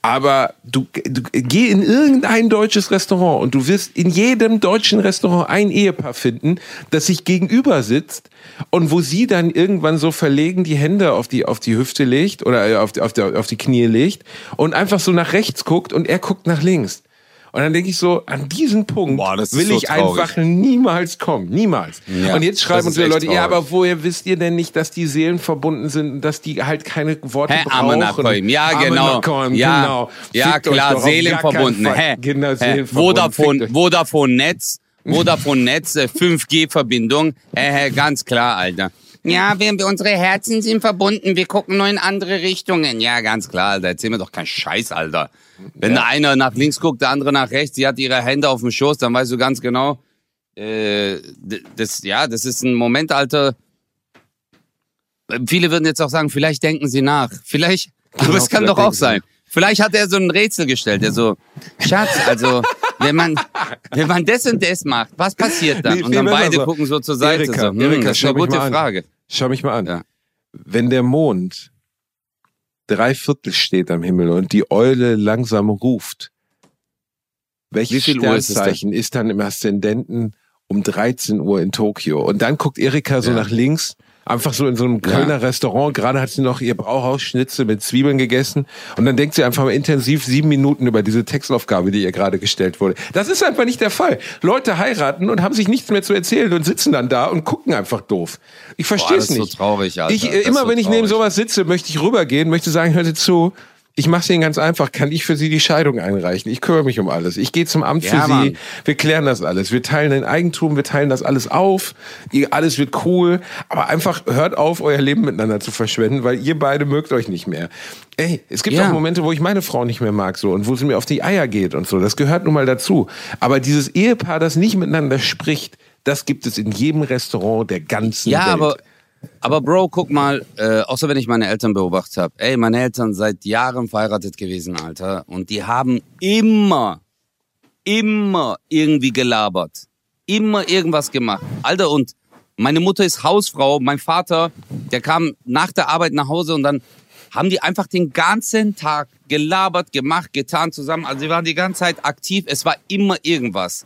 Aber du, du geh in irgendein deutsches Restaurant und du wirst in jedem deutschen Restaurant ein Ehepaar finden, das sich gegenüber sitzt und wo sie dann irgendwann so verlegen die Hände auf die, auf die Hüfte legt oder äh, auf, die- auf, die, auf die Knie legt und einfach so nach rechts guckt und er guckt nach links. Und dann denke ich so, an diesen Punkt Boah, will so ich traurig. einfach niemals kommen. Niemals. Ja, und jetzt schreiben uns wieder echt Leute, ja, traurig. aber woher wisst ihr denn nicht, dass die Seelen verbunden sind und dass die halt keine Worte Hä, brauchen? Amenakoim, ja genau. Nakoim, ja, genau. ja klar, keinen Fall. Hä? Genau, Hä? Seelenverbunden. Vodafone. Vodafone Netz, Vodafone Netz, äh, 5G-Verbindung. Hä, hä, ganz klar, Alter. Ja, wir, wir, unsere Herzen sind verbunden. Wir gucken nur in andere Richtungen. Ja, ganz klar, Alter. Erzähl mir doch keinen Scheiß, Alter. Wenn der eine nach links guckt, der andere nach rechts, die hat ihre Hände auf dem Schoß, dann weißt du ganz genau, äh, das, ja, das ist ein Moment, Alter. Viele würden jetzt auch sagen, vielleicht denken sie nach. Vielleicht, aber es kann vielleicht doch auch sein. Vielleicht hat er so ein Rätsel gestellt, der so, Schatz, also, wenn man, wenn man das und das macht, was passiert dann? Nee, Und dann beide so. gucken so zur Seite. Erika, so, hm, Erika, das ist schau eine mich gute mal an. Frage. Schau mich mal an. Ja. Wenn der Mond drei Viertel steht am Himmel und die Eule langsam ruft, welches Uhr ist? Sternzeichen ist dann im Aszendenten um 13 Uhr in Tokio? Und dann guckt Erika so Ja. nach links, einfach so in so einem Kölner Restaurant. Gerade hat sie noch ihr Brauhausschnitzel mit Zwiebeln gegessen. Und dann denkt sie einfach mal intensiv sieben Minuten über diese Textaufgabe, die ihr gerade gestellt wurde. Das ist einfach nicht der Fall. Leute heiraten und haben sich nichts mehr zu erzählen und sitzen dann da und gucken einfach doof. Ich verstehe das es ist so nicht. traurig, Alter. Ich, Das äh, immer so wenn ich neben traurig. sowas sitze, möchte ich rübergehen, möchte sagen, hört zu, ich mache es Ihnen ganz einfach. Kann ich für Sie die Scheidung einreichen? Ich kümmere mich um alles. Ich gehe zum Amt Ja, für Sie. Mann. Wir klären das alles. Wir teilen den Eigentum, wir teilen das alles auf. Ihr, alles wird cool. Aber einfach hört auf, euer Leben miteinander zu verschwenden, weil ihr beide mögt euch nicht mehr. Ey, es gibt Ja. auch Momente, wo ich meine Frau nicht mehr mag so und wo sie mir auf die Eier geht und so. Das gehört nun mal dazu. Aber dieses Ehepaar, das nicht miteinander spricht, das gibt es in jedem Restaurant der ganzen Ja, Welt. aber, aber Bro, guck mal, äh, außer wenn ich meine Eltern beobachtet habe. Ey, meine Eltern seit Jahren verheiratet gewesen, Alter. Und die haben immer, immer irgendwie gelabert. Immer irgendwas gemacht. Alter, und meine Mutter ist Hausfrau, mein Vater, der kam nach der Arbeit nach Hause und dann haben die einfach den ganzen Tag gelabert, gemacht, getan zusammen. Also sie waren die ganze Zeit aktiv. Es war immer irgendwas.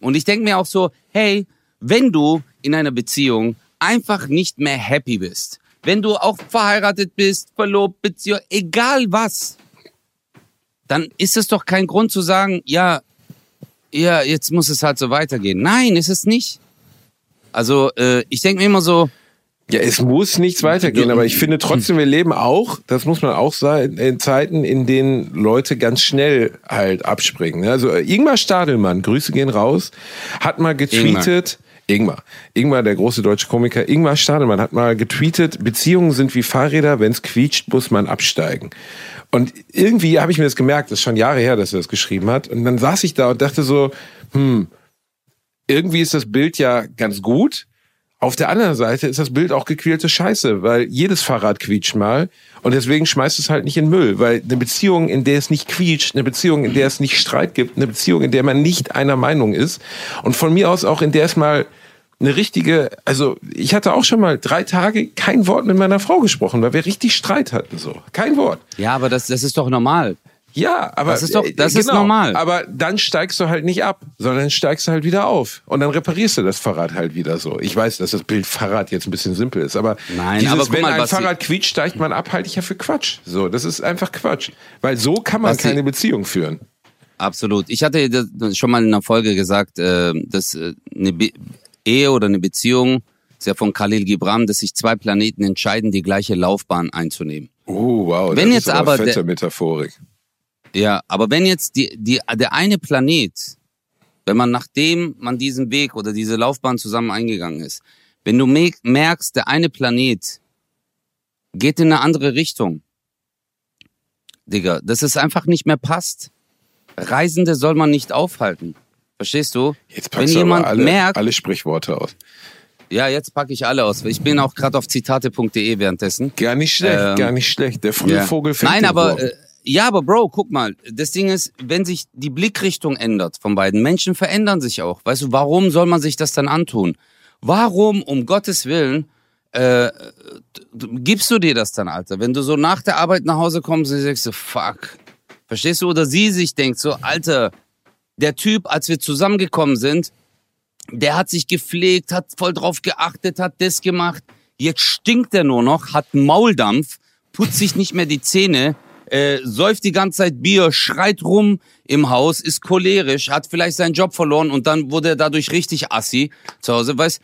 Und ich denke mir auch so, hey, wenn du in einer Beziehung einfach nicht mehr happy bist, wenn du auch verheiratet bist, verlobt, Beziehung, egal was, dann ist es doch kein Grund zu sagen, ja, ja, jetzt muss es halt so weitergehen. Nein, ist es nicht. Also äh, ich denke mir immer so, Ja, es muss nichts weitergehen, aber ich finde trotzdem, wir leben auch, das muss man auch sagen, in Zeiten, in denen Leute ganz schnell halt abspringen. ne? Also äh, Ingmar Stadelmann, Grüße gehen raus, hat mal getweetet, Ingmar, Ingmar, der große deutsche Komiker, Ingmar Stadelmann hat mal getweetet, Beziehungen sind wie Fahrräder, wenn es quietscht, muss man absteigen. Und irgendwie habe ich mir das gemerkt, das ist schon Jahre her, dass er das geschrieben hat. Und dann saß ich da und dachte so, hm, irgendwie ist das Bild ja ganz gut. Auf der anderen Seite ist das Bild auch gequälte Scheiße, weil jedes Fahrrad quietscht mal und deswegen schmeißt es halt nicht in Müll, weil eine Beziehung, in der es nicht quietscht, eine Beziehung, in der es nicht Streit gibt, eine Beziehung, in der man nicht einer Meinung ist und von mir aus auch in der es mal eine richtige, also ich hatte auch schon mal drei Tage kein Wort mit meiner Frau gesprochen, weil wir richtig Streit hatten, so. Kein Wort. ja, aber das, das ist doch normal. Ja, aber Das ist doch- das ist normal. Aber dann steigst du halt nicht ab, sondern steigst du halt wieder auf und dann reparierst du das Fahrrad halt wieder so. Ich weiß, dass das Bild Fahrrad jetzt ein bisschen simpel ist, aber Nein, dieses, aber wenn mal, ein Fahrrad quietscht, steigt man ab, halte ich ja für Quatsch. So, das ist einfach Quatsch, weil so kann man keine Beziehung führen. Absolut. Ich hatte schon mal in einer Folge gesagt, äh, dass äh, eine Ehe oder eine Beziehung ist ja von Khalil Gibran, dass sich zwei Planeten entscheiden, die gleiche Laufbahn einzunehmen. Oh, wow, Wenn das jetzt ist aber fette der- Metaphorik. Ja, aber wenn jetzt die, die, der eine Planet, wenn man nachdem man diesen Weg oder diese Laufbahn zusammen eingegangen ist, wenn du me- merkst, der eine Planet geht in eine andere Richtung, Digga, dass es einfach nicht mehr passt. Reisende soll man nicht aufhalten. Verstehst du? Jetzt wenn packst du jemand alle, merkt, alle Sprichworte aus. ja, jetzt packe ich alle aus. Ich bin auch gerade auf zitate.de währenddessen. Gar nicht schlecht, Ähm, gar nicht schlecht. Der frühe Ja. Vogel fängt Nein, aber äh, ja, aber Bro, guck mal, das Ding ist, wenn sich die Blickrichtung ändert von beiden Menschen verändern sich auch. Weißt du, warum soll man sich das dann antun? Warum um Gottes Willen äh, gibst du dir das dann, Alter? Wenn du so nach der Arbeit nach Hause kommst und sagst, so, fuck, Verstehst du? Oder sie sich denkt so, Alter, der Typ, als wir zusammengekommen sind, der hat sich gepflegt, hat voll drauf geachtet, hat das gemacht. Jetzt stinkt er nur noch, hat Mauldampf, putzt sich nicht mehr die Zähne, äh, säuft die ganze Zeit Bier, schreit rum im Haus, ist cholerisch, hat vielleicht seinen Job verloren und dann wurde er dadurch richtig assi zu Hause, weißt?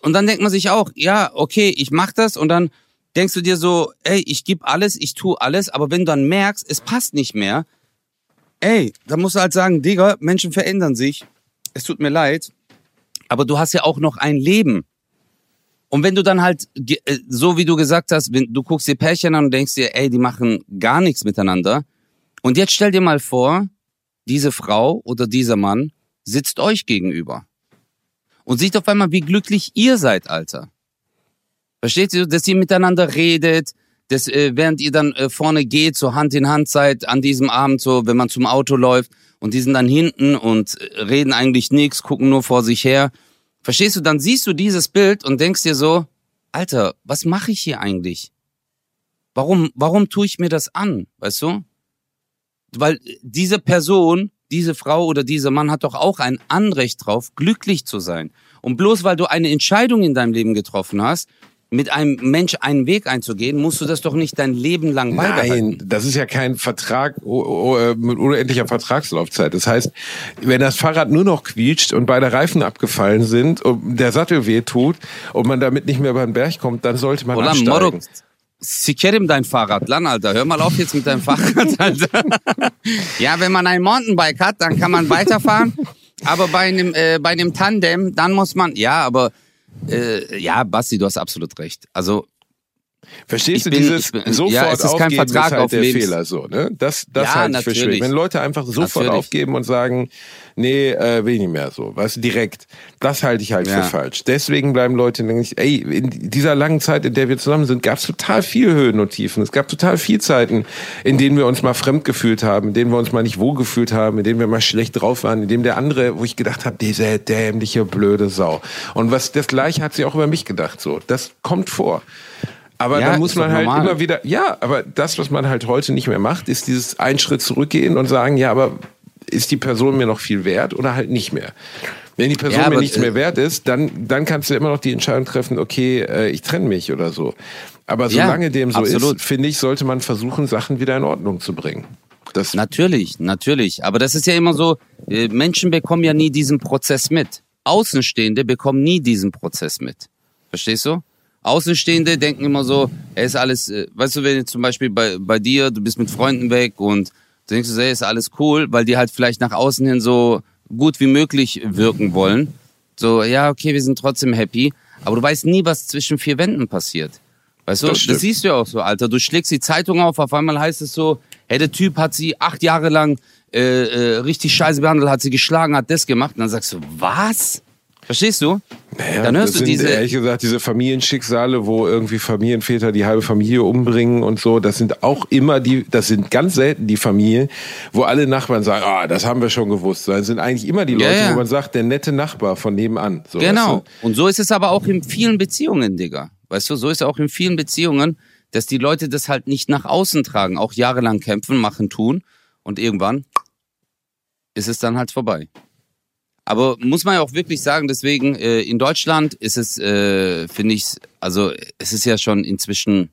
Und dann denkt man sich auch, ja, okay, ich mach das und dann denkst du dir so, ey, ich gebe alles, ich tu alles, aber wenn du dann merkst, es passt nicht mehr, ey, dann musst du halt sagen, Digga, Menschen verändern sich, es tut mir leid, aber du hast ja auch noch ein Leben. Und wenn du dann halt, äh, so wie du gesagt hast, wenn du guckst dir Pärchen an und denkst dir, ey, die machen gar nichts miteinander. Und jetzt stell dir mal vor, diese Frau oder dieser Mann sitzt euch gegenüber und sieht auf einmal, wie glücklich ihr seid, Alter. Versteht ihr, dass ihr miteinander redet, dass äh, während ihr dann äh, vorne geht, so Hand in Hand seid an diesem Abend, so wenn man zum Auto läuft und die sind dann hinten und äh, reden eigentlich nichts, gucken nur vor sich her. Verstehst du, dann siehst du dieses Bild und denkst dir so, Alter, was mache ich hier eigentlich? Warum, warum tue ich mir das an, weißt du? Weil diese Person, diese Frau oder dieser Mann hat doch auch ein Anrecht drauf, glücklich zu sein. Und bloß weil du eine Entscheidung in deinem Leben getroffen hast, mit einem Mensch einen Weg einzugehen, musst du das doch nicht dein Leben lang beibehalten. Nein, das ist ja kein Vertrag oh, oh, äh, mit unendlicher Vertragslaufzeit. Das heißt, wenn das Fahrrad nur noch quietscht und beide Reifen abgefallen sind und der Sattel weh tut und man damit nicht mehr über den Berg kommt, dann sollte man Oder absteigen. Morok, Sikerim dein Fahrrad, lan, Alter. Hör mal auf jetzt mit deinem Fahrrad, Alter. ja, wenn man ein Mountainbike hat, dann kann man weiterfahren. Aber bei einem, äh, bei einem Tandem, dann muss man, ja, aber, äh, ja, Basti, du hast absolut recht. Also, Verstehst Ich du bin- dieses bin- sofort ja, es ist kein aufgeben Vertrag ist halt auf der Lebens- Fehler so, ne? Das das Ja, halte ich für schwierig. Wenn Leute einfach sofort Natürlich. aufgeben und sagen, nee, äh, will ich nicht mehr so, weißt du, direkt. Das halte ich halt Ja. für falsch. Deswegen bleiben Leute denke ich, ey, in dieser langen Zeit, in der wir zusammen sind, gab es total viel Höhen und Tiefen. Es gab total viel Zeiten, in denen wir uns mal fremd gefühlt haben, in denen wir uns mal nicht wohl gefühlt haben, in denen wir mal schlecht drauf waren, in dem der andere, wo ich gedacht habe, diese dämliche blöde Sau. Und was das gleiche hat sie auch über mich gedacht so. Das kommt vor. Aber Ja, dann muss man halt normal. immer wieder, ja, aber das, was man halt heute nicht mehr macht, ist dieses einen Schritt zurückgehen und sagen, ja, aber ist die Person mir noch viel wert oder halt nicht mehr? Wenn die Person Ja, mir nichts äh, mehr wert ist, dann, dann kannst du immer noch die Entscheidung treffen, okay, äh, ich trenne mich oder so. Aber Ja, solange dem so absolut. ist, finde ich, sollte man versuchen, Sachen wieder in Ordnung zu bringen. Das, Natürlich, natürlich. Aber das ist ja immer so, äh, Menschen bekommen ja nie diesen Prozess mit. Außenstehende bekommen nie diesen Prozess mit. Verstehst du? Außenstehende denken immer so, er ist alles, äh, weißt du, wenn jetzt zum Beispiel bei, bei dir, du bist mit Freunden weg und du denkst, ey, ist alles cool, weil die halt vielleicht nach außen hin so gut wie möglich wirken wollen. So, ja, okay, wir sind trotzdem happy, aber du weißt nie, was zwischen vier Wänden passiert. Weißt du, Das das, siehst du ja auch so, Alter. Du schlägst die Zeitung auf, auf einmal heißt es so, hey, der Typ hat sie acht Jahre lang äh, äh, richtig scheiße behandelt, hat sie geschlagen, hat das gemacht. Und dann sagst du, was? Verstehst du? Ja, dann hörst du sind, diese. ehrlich gesagt, diese Familienschicksale, wo irgendwie Familienväter die halbe Familie umbringen und so, das sind auch immer die, das sind ganz selten die Familien, wo alle Nachbarn sagen, ah, das haben wir schon gewusst. Das sind eigentlich immer die Ja, Leute, ja. wo man sagt, der nette Nachbar von nebenan. So, weißt Genau. du? Und so ist es aber auch in vielen Beziehungen, Digga. Weißt du, so ist es auch in vielen Beziehungen, dass die Leute das halt nicht nach außen tragen, auch jahrelang kämpfen, machen, tun und irgendwann ist es dann halt vorbei. Aber muss man ja auch wirklich sagen, deswegen äh, in Deutschland ist es, äh, finde ich, also es ist ja schon inzwischen,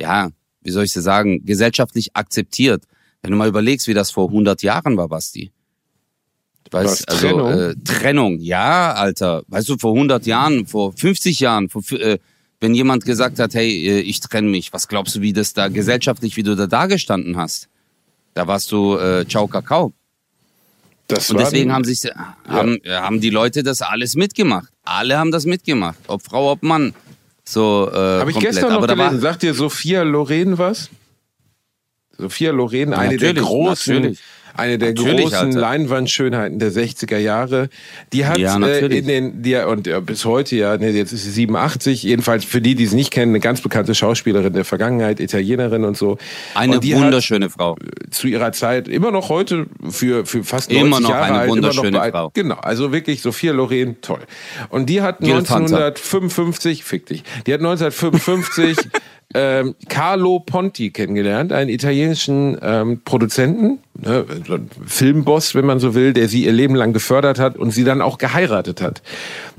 ja, wie soll ich das sagen, gesellschaftlich akzeptiert. Wenn du mal überlegst, wie das vor 100 Jahren war, Basti. Was, Weißt, also Trennung? Äh, Trennung, ja, Alter. Weißt du, vor 100 Jahren, vor 50 Jahren, vor, äh, wenn jemand gesagt hat, hey, äh, ich trenne mich, was glaubst du, wie das da gesellschaftlich, wie du da dagestanden hast? Da warst du äh, Ciao Kakao. Das Und deswegen haben sich haben, äh, haben die Leute das alles mitgemacht. Alle haben das mitgemacht, ob Frau, ob Mann. So äh, Habe ich komplett. gestern noch Aber da gelesen. Sagt dir Sophia Loren was? Sophia Loren, eine der großen, natürlich. Eine der Natürlich, großen Alter. Leinwandschönheiten der 60er Jahre. Die hat Ja, äh, in den, die, und ja, bis heute ja, ne, jetzt ist sie 87, jedenfalls für die, die sie nicht kennen, eine ganz bekannte Schauspielerin der Vergangenheit, Italienerin und so. eine und wunderschöne Frau. Hat zu ihrer Zeit immer noch heute für, für fast Immer 90 noch Jahre eine alt, wunderschöne immer noch bei, Frau. Genau, also wirklich Sophia Loren, toll. Und die hat Gil Panzer. 1955, fick dich, die hat 1955 ähm, Carlo Ponti kennengelernt, einen italienischen ähm, Produzenten, ne, Filmboss, wenn man so will, der sie ihr Leben lang gefördert hat und sie dann auch geheiratet hat.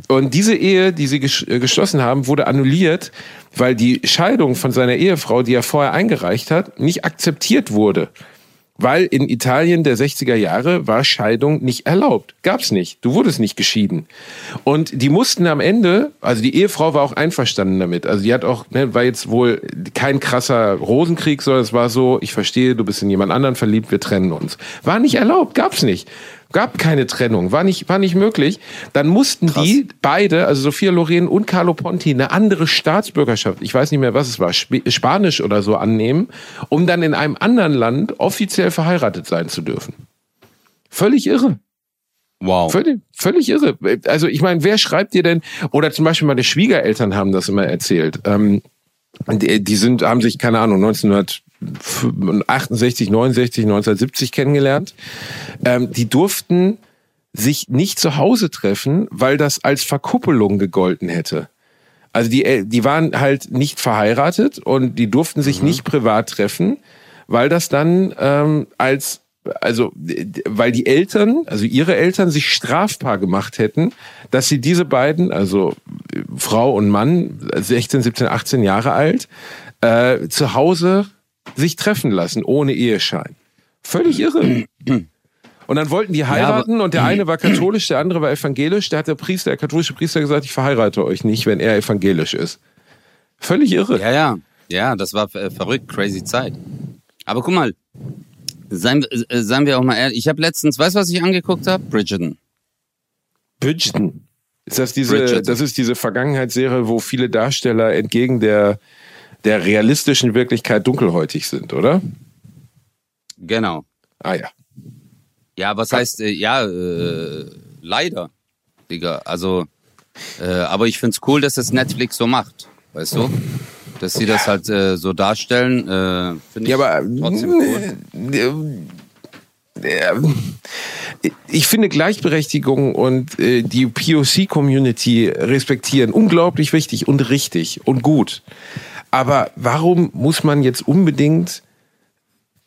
Und diese Ehe, die sie ges äh, geschlossen haben, wurde annulliert, weil die Scheidung von seiner Ehefrau, die er vorher eingereicht hat, nicht akzeptiert wurde. Weil in Italien der 60er Jahre war Scheidung nicht erlaubt. Gab's nicht. Du wurdest nicht geschieden. Und die mussten am Ende, also die Ehefrau war auch einverstanden damit. Also die hat auch, ne, war jetzt wohl kein krasser Rosenkrieg, sondern es war so, ich verstehe, du bist in jemand anderen verliebt, wir trennen uns. War nicht erlaubt, gab's nicht. Gab keine Trennung, war nicht, war nicht möglich. Dann mussten die beide, also Sophia Loren und Carlo Ponti, eine andere Staatsbürgerschaft, ich weiß nicht mehr, was es war, Sp Spanisch oder so annehmen, um dann in einem anderen Land offiziell verheiratet sein zu dürfen. Völlig irre. Wow. Völlig, völlig irre. Also ich meine, wer schreibt dir denn, oder zum Beispiel meine Schwiegereltern haben das immer erzählt. Ähm, die, die sind, haben sich, keine Ahnung, 1968, 69, 1970 kennengelernt. Ähm, die durften sich nicht zu Hause treffen, weil das als Verkuppelung gegolten hätte. Also die, die waren halt nicht verheiratet und die durften sich nicht privat treffen, weil das dann ähm, als also weil die Eltern, also ihre Eltern sich strafbar gemacht hätten, dass sie diese beiden, also Frau und Mann, 16, 17, 18 Jahre alt, äh, zu Hause sich treffen lassen, ohne Eheschein. Völlig irre. Und dann wollten die heiraten und der eine war katholisch, der andere war evangelisch. Der hat der Priester, der katholische Priester gesagt, ich verheirate euch nicht, wenn er evangelisch ist. Völlig irre. Ja, ja. Ja, das war äh, verrückt, crazy Zeit. Aber guck mal, seien, äh, seien wir auch mal ehrlich. Ich habe letztens, weißt du, was ich angeguckt habe? Bridgerton. Bridgerton. Ist das diese, Bridgerton. das ist diese Vergangenheitsserie, wo viele Darsteller entgegen der, der realistischen Wirklichkeit dunkelhäutig sind, oder? Genau. Ah ja. Ja, was heißt, äh, ja, äh, leider, Digga. Also, äh, aber ich find's cool, dass es Netflix so macht, weißt du? Dass sie das halt äh, so darstellen, äh, finde ich Ja, aber trotzdem cool. äh, ich finde Gleichberechtigung und äh, die POC-Community respektieren unglaublich wichtig und richtig und gut. Aber warum muss man jetzt unbedingt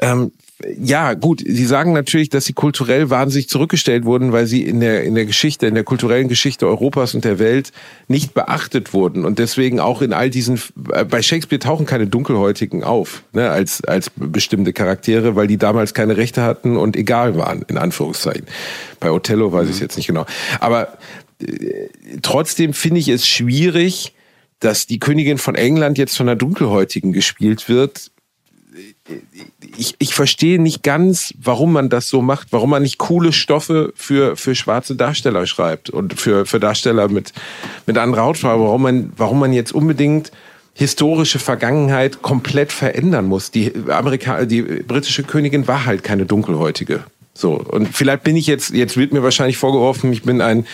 ähm, ja, gut, Sie sagen natürlich, dass sie kulturell wahnsinnig zurückgestellt wurden, weil sie in der, in der Geschichte, in der kulturellen Geschichte Europas und der Welt nicht beachtet wurden. Und deswegen auch in all diesen, äh, bei Shakespeare tauchen keine Dunkelhäutigen auf, ne, als, als bestimmte Charaktere, weil die damals keine Rechte hatten und egal waren, in Anführungszeichen. Bei Othello weiß ich es jetzt nicht genau. Aber äh, trotzdem finde ich es schwierig, dass die Königin von England jetzt von einer Dunkelhäutigen gespielt wird, ich, ich verstehe nicht ganz, warum man das so macht, warum man nicht coole Stoffe für, für schwarze Darsteller schreibt und für, für Darsteller mit, mit anderer Hautfarbe, warum man, warum man jetzt unbedingt historische Vergangenheit komplett verändern muss. Die Amerika die britische Königin war halt keine dunkelhäutige. So. Und vielleicht bin ich jetzt, jetzt wird mir wahrscheinlich vorgeworfen, ich bin ein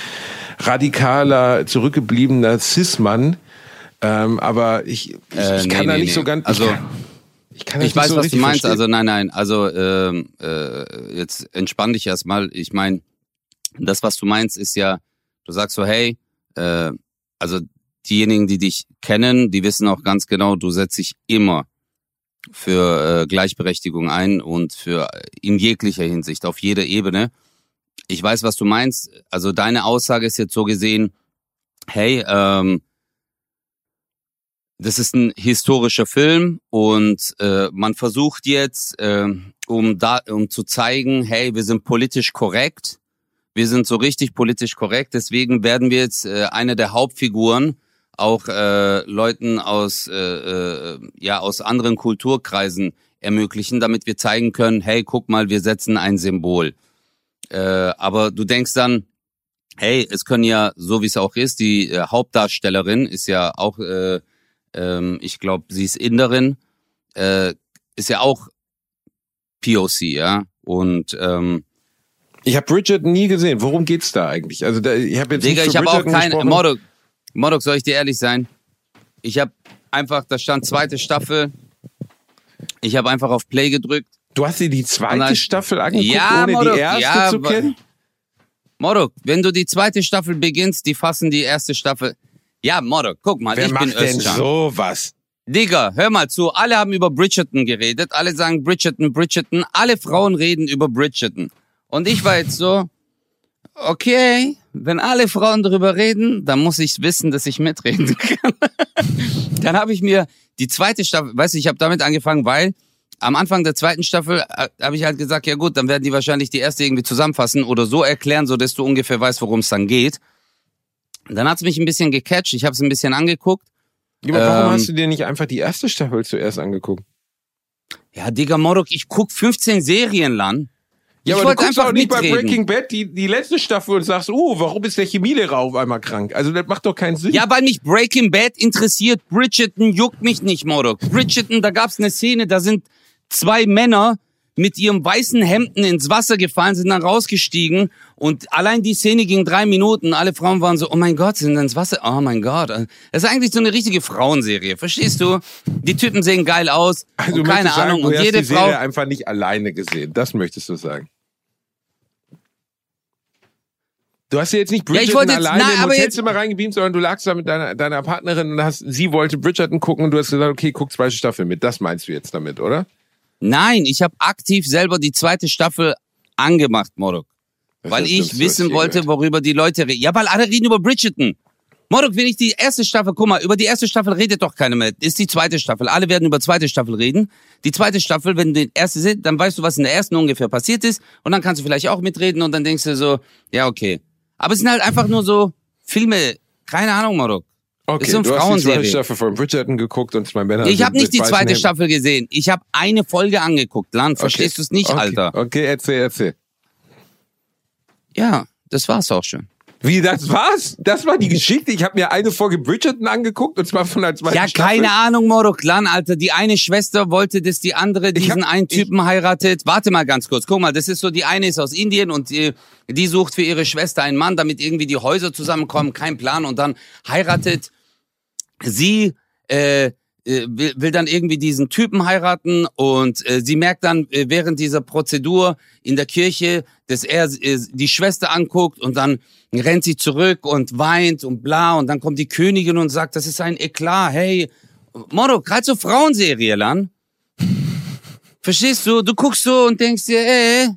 radikaler, zurückgebliebener Cis-Mann. Ähm, aber ich, ich, Äh, ich kann nee, da nee, nicht so nee. ganz. Also, kann, ich kann Ich weiß, so was du meinst. verstehen. Also nein, nein. Also ähm, äh, jetzt entspann dich erstmal. Ich meine, das, was du meinst, ist ja, du sagst so, hey, äh, also diejenigen, die dich kennen, die wissen auch ganz genau, du setzt dich immer für äh, Gleichberechtigung ein und für äh, in jeglicher Hinsicht, auf jeder Ebene. Ich weiß, was du meinst. Also deine Aussage ist jetzt so gesehen, hey, ähm, das ist ein historischer Film und äh, man versucht jetzt, äh, um da, um zu zeigen, hey, wir sind politisch korrekt, wir sind so richtig politisch korrekt, deswegen werden wir jetzt äh, eine der Hauptfiguren auch äh, Leuten aus äh, äh, ja aus anderen Kulturkreisen ermöglichen, damit wir zeigen können, hey, guck mal, wir setzen ein Symbol. Äh, aber du denkst dann, hey, es können ja, so wie es auch ist, die äh, Hauptdarstellerin ist ja auch äh, ähm, ich glaube, sie ist Inderin, äh, ist ja auch POC, ja. Und ähm, Ich habe Bridget nie gesehen. Worum geht's da eigentlich? Also da, ich habe jetzt Digga, nicht ich habe auch kein. Modok. Modok, soll ich dir ehrlich sein? Ich habe einfach, da stand zweite Staffel. Ich habe einfach auf Play gedrückt. Du hast dir die zweite dann- Staffel angeguckt, Ja, ohne Modok, die erste ja, zu kennen? Modok, wenn du die zweite Staffel beginnst, die fassen die erste Staffel. Ja, Modok, guck mal, Wer ich bin macht denn Özcan. sowas? Digga, hör mal zu. Alle haben über Bridgerton geredet. Alle sagen Bridgerton, Bridgerton. Alle Frauen reden über Bridgerton. Und ich war jetzt so, okay, wenn alle Frauen darüber reden, dann muss ich wissen, dass ich mitreden kann. dann habe ich mir die zweite Staffel, weißt du, ich habe damit angefangen, weil am Anfang der zweiten Staffel äh, habe ich halt gesagt, ja gut, dann werden die wahrscheinlich die erste irgendwie zusammenfassen oder so erklären, so dass du ungefähr weißt, worum es dann geht. Dann hat's mich ein bisschen gecatcht, ich habe es ein bisschen angeguckt. Ja, aber warum Ähm, hast du dir nicht einfach die erste Staffel zuerst angeguckt? Ja, Digga, Morok, ich guck 15 Serien lang. Ja, ich aber du guckst auch nicht bei mitreden. Breaking Bad die, die letzte Staffel und sagst, oh, warum ist der Chemielehrer auf einmal krank? Also das macht doch keinen Sinn. Ja, weil mich Breaking Bad interessiert. Bridgerton juckt mich nicht, Morok. Bridgerton, da gab's eine Szene, da sind zwei Männer mit ihrem weißen Hemden ins Wasser gefallen, sind dann rausgestiegen und allein die Szene ging drei Minuten. Alle Frauen waren so, oh mein Gott, sind ins Wasser. Oh mein Gott. Das ist eigentlich so eine richtige Frauenserie, verstehst du? Die Typen sehen geil aus also keine sagen, Ahnung. du Und hast jede die Serie Frau, einfach nicht alleine gesehen. Das möchtest du sagen. Du hast ja jetzt nicht Ja, ich Bridgerton jetzt- alleine nein, im Hotelzimmer reingebeamt, sondern du lagst da mit deiner, deiner Partnerin und hast, sie wollte Bridgerton gucken und du hast gesagt, okay, guck zweite Staffel mit. Das meinst du jetzt damit, oder? Nein, ich habe aktiv selber die zweite Staffel angemacht, Morok. Weil ich wissen wollte, worüber die Leute reden. Ja, weil alle reden über Bridgerton. Morok, wenn ich die erste Staffel, guck mal, über die erste Staffel redet doch keiner mehr. Ist die zweite Staffel. Alle werden über zweite Staffel reden. Die zweite Staffel, wenn du die erste siehst, dann weißt du, was in der ersten ungefähr passiert ist. Und dann kannst du vielleicht auch mitreden und dann denkst du so, ja, okay. Aber es sind halt einfach nur so Filme, keine Ahnung, Morok. Okay, ist so du hast die zweite. Staffel von Bridgerton geguckt und zwei Männer. Ich habe nicht die zweite. Staffel gesehen. Ich habe eine Folge angeguckt. Land, verstehst Okay. du es nicht, okay. Alter? Okay, erzähl, erzähl. Ja, das war's auch schon. Wie, das war's? Das war die Geschichte? Ich habe mir eine Folge Bridgerton angeguckt und zwar von der zweiten Ja, Staffel. keine Ahnung, Moroklan, Alter. Die eine Schwester wollte, dass die andere diesen hab- einen Typen heiratet. Warte mal ganz kurz. Guck mal, das ist so, die eine ist aus Indien und die, die sucht für ihre Schwester einen Mann, damit irgendwie die Häuser zusammenkommen. Kein Plan. Und dann heiratet sie, äh, äh, will, will dann irgendwie diesen Typen heiraten und äh, sie merkt dann äh, während dieser Prozedur in der Kirche, dass er äh, die Schwester anguckt und dann rennt sie zurück und weint und bla und dann kommt die Königin und sagt, das ist ein Eklat, hey, Moro, gerade so Frauenserie, Lan. Verstehst du? Du guckst so und denkst dir, äh,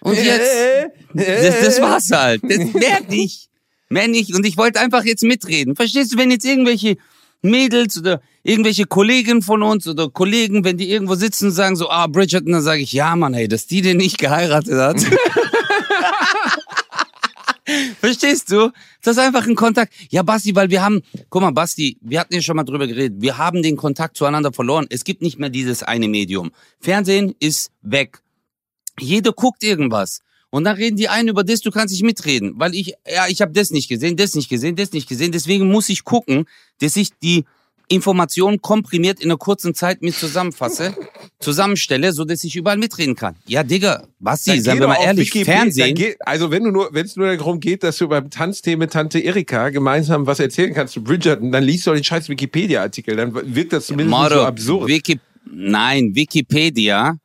und jetzt, das, das war's halt. Das, mehr nicht. Mehr nicht. Und ich wollte einfach jetzt mitreden. Verstehst du, wenn jetzt irgendwelche Mädels oder irgendwelche Kollegen von uns oder Kollegen, wenn die irgendwo sitzen und sagen so, ah, Bridgerton, dann sage ich, ja, Mann, ey, dass die den nicht geheiratet hat. Verstehst du? Das ist einfach ein Kontakt. Ja, Basti, weil wir haben, guck mal, Basti, wir hatten ja schon mal drüber geredet. Wir haben den Kontakt zueinander verloren. Es gibt nicht mehr dieses eine Medium. Fernsehen ist weg. Jeder guckt irgendwas. Und dann reden die einen über das, du kannst nicht mitreden. Weil ich, ja, ich habe das nicht gesehen, das nicht gesehen, das nicht gesehen. Deswegen muss ich gucken, dass ich die Informationen komprimiert in einer kurzen Zeit mit zusammenfasse, zusammenstelle, so dass ich überall mitreden kann. Ja, Digga, Basti, seien wir mal ehrlich, Wikipedia, Fernsehen. Geh, also wenn du nur, wenn es nur darum geht, dass du beim Tanztee mit Tante Erika gemeinsam was erzählen kannst zu Bridgerton, dann liest du doch den scheiß Wikipedia-Artikel. Dann wirkt das zumindest nicht so Moro, absurd. Wiki Nein, Wikipedia.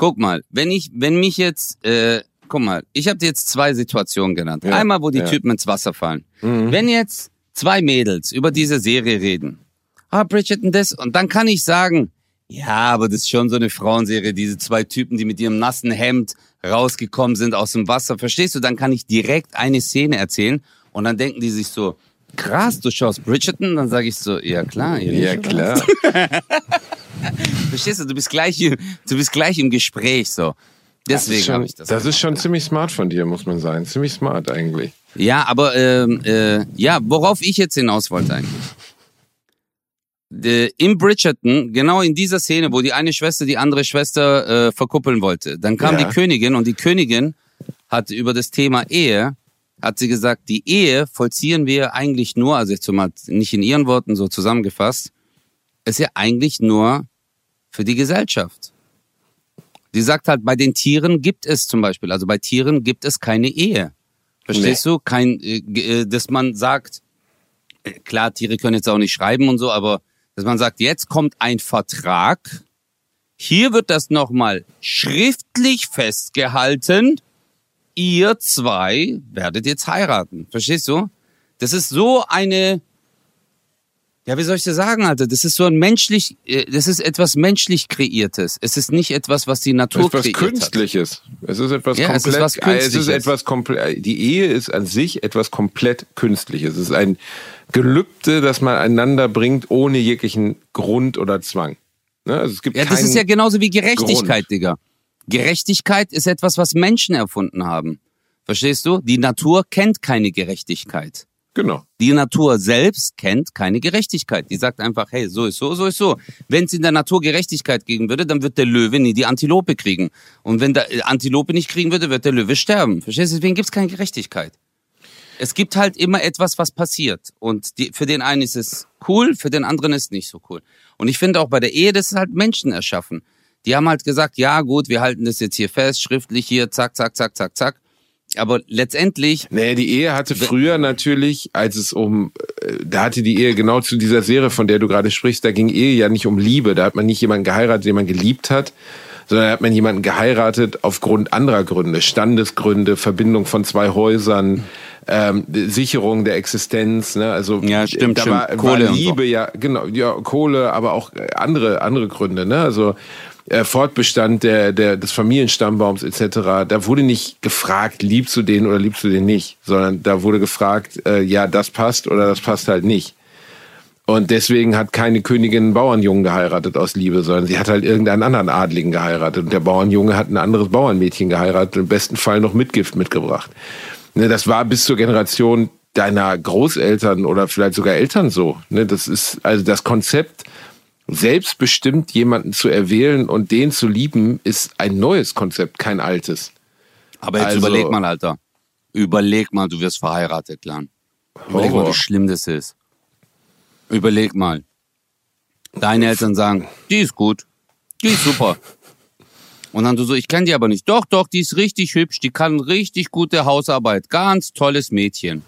Guck mal, wenn ich, wenn mich jetzt, äh, guck mal, ich habe dir jetzt zwei Situationen genannt. Ja, Einmal, wo die ja. Typen ins Wasser fallen. Mhm. Wenn jetzt zwei Mädels über diese Serie reden, ah, Bridgerton das, und dann kann ich sagen, ja, aber das ist schon so eine Frauenserie, diese zwei Typen, die mit ihrem nassen Hemd rausgekommen sind aus dem Wasser. Verstehst du? Dann kann ich direkt eine Szene erzählen und dann denken die sich so, krass, du schaust Bridgerton? Dann sage ich so, ja klar. Ja, oder? klar. Verstehst du? Du bist gleich, im- du bist gleich im Gespräch so. Deswegen habe ich das. das ist schon ziemlich smart von dir, muss man sagen. Ziemlich smart eigentlich. ja, aber ähm, äh, ja, worauf ich jetzt hinaus wollte eigentlich. Äh, Im Bridgerton, genau in dieser Szene, wo die eine Schwester die andere Schwester äh, verkuppeln wollte, dann kam Ja. die Königin und die Königin hat über das Thema Ehe, hat sie gesagt, die Ehe vollziehen wir eigentlich nur, also jetzt mal nicht in ihren Worten so zusammengefasst, ist ja eigentlich nur für die Gesellschaft. Sie sagt halt, bei den Tieren gibt es zum Beispiel, also bei Tieren gibt es keine Ehe. Verstehst du? Kein, äh, äh, dass man sagt, äh, klar, Tiere können jetzt auch nicht schreiben und so, aber dass man sagt, jetzt kommt ein Vertrag, hier wird das nochmal schriftlich festgehalten, ihr zwei werdet jetzt heiraten. Verstehst du? Das ist so eine Ja, wie soll ich dir sagen, Alter? Das ist so ein menschlich, äh, das ist etwas menschlich kreiertes. Es ist nicht etwas, was die Natur Es ist kreiert Künstliches. Es ist etwas Ja, es komplett. ist was äh, es ist Künstliches. etwas komplett. Die Ehe ist an sich etwas komplett Künstliches. Es ist ein Gelübde, das man einander bringt, ohne jeglichen Grund oder Zwang. Ne? Also es gibt hat. Ja, das ist ja genauso wie Gerechtigkeit, Grund. Digga. Gerechtigkeit ist etwas, was Menschen erfunden haben. Verstehst du? Die Natur kennt keine Gerechtigkeit. Genau. Die Natur selbst kennt keine Gerechtigkeit. Die sagt einfach, hey, so ist so, so ist so. Wenn es in der Natur Gerechtigkeit geben würde, dann wird der Löwe nie die Antilope kriegen. Und wenn der äh, Antilope nicht kriegen würde, wird der Löwe sterben. Verstehst du? Deswegen gibt's keine Gerechtigkeit. Es gibt halt immer etwas, was passiert. Und die, für den einen ist es cool, für den anderen ist es nicht so cool. Und ich finde auch bei der Ehe, das ist halt Menschen erschaffen. Die haben halt gesagt, ja gut, wir halten das jetzt hier fest, schriftlich hier, zack, zack, zack, zack, zack. Aber letztendlich Nee, die Ehe hatte früher natürlich, als es um, äh, da hatte die Ehe genau zu dieser Serie, von der du gerade sprichst, da ging Ehe ja nicht um Liebe. Da hat man nicht jemanden geheiratet, den man geliebt hat, sondern da hat man jemanden geheiratet aufgrund anderer Gründe. Standesgründe, Verbindung von zwei Häusern, ähm, Sicherung der Existenz. Ne? Also Ja, stimmt, da stimmt. war, Kohle und so. Liebe ja, genau, ja, Kohle, aber auch äh, andere, andere Gründe. Ne? Also äh, Fortbestand der, der, des Familienstammbaums etc. Da wurde nicht gefragt, liebst du den oder liebst du den nicht, sondern da wurde gefragt, äh, ja, das passt oder das passt halt nicht. Und deswegen hat keine Königin einen Bauernjungen geheiratet aus Liebe, sondern sie hat halt irgendeinen anderen Adligen geheiratet. Und der Bauernjunge hat ein anderes Bauernmädchen geheiratet und im besten Fall noch Mitgift mitgebracht. Ne, das war bis zur Generation deiner Großeltern oder vielleicht sogar Eltern so. Ne, das ist also das Konzept, selbstbestimmt jemanden zu erwählen und den zu lieben, ist ein neues Konzept, kein altes. Aber jetzt Also- überleg mal, Alter. Überleg mal, du wirst verheiratet, Clan. Überleg mal, Horror. wie schlimm das ist. Überleg mal. Deine Eltern sagen, die ist gut. Die ist super. Und dann du so, ich kenne die aber nicht. Doch, doch, die ist richtig hübsch. Die kann richtig gute Hausarbeit. Ganz tolles Mädchen.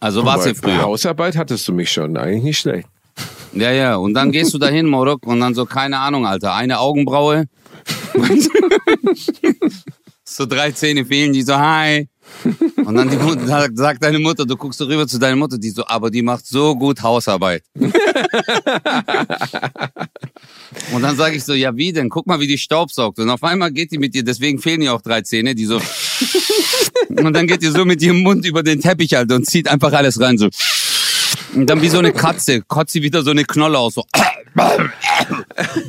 Also war sie früher. Hausarbeit hattest du mich schon, eigentlich nicht schlecht. Ja, ja. Und dann gehst du dahin, Morok, und dann so, keine Ahnung, Alter. Eine Augenbraue. so drei Zähne fehlen, die so, hi. Und dann Mutter, sagt- deine Mutter, du guckst so rüber zu deiner Mutter, die so, aber die macht so gut Hausarbeit. Und dann sage ich so, ja wie denn? Guck mal, wie die staubsaugt. Und auf einmal geht die mit dir, deswegen fehlen ihr auch drei Zähne, die so. Und dann geht die so mit ihrem Mund über den Teppich, Alter, und zieht einfach alles rein, so. Und dann wie so eine Katze, kotzt sie wieder so eine Knolle aus, so.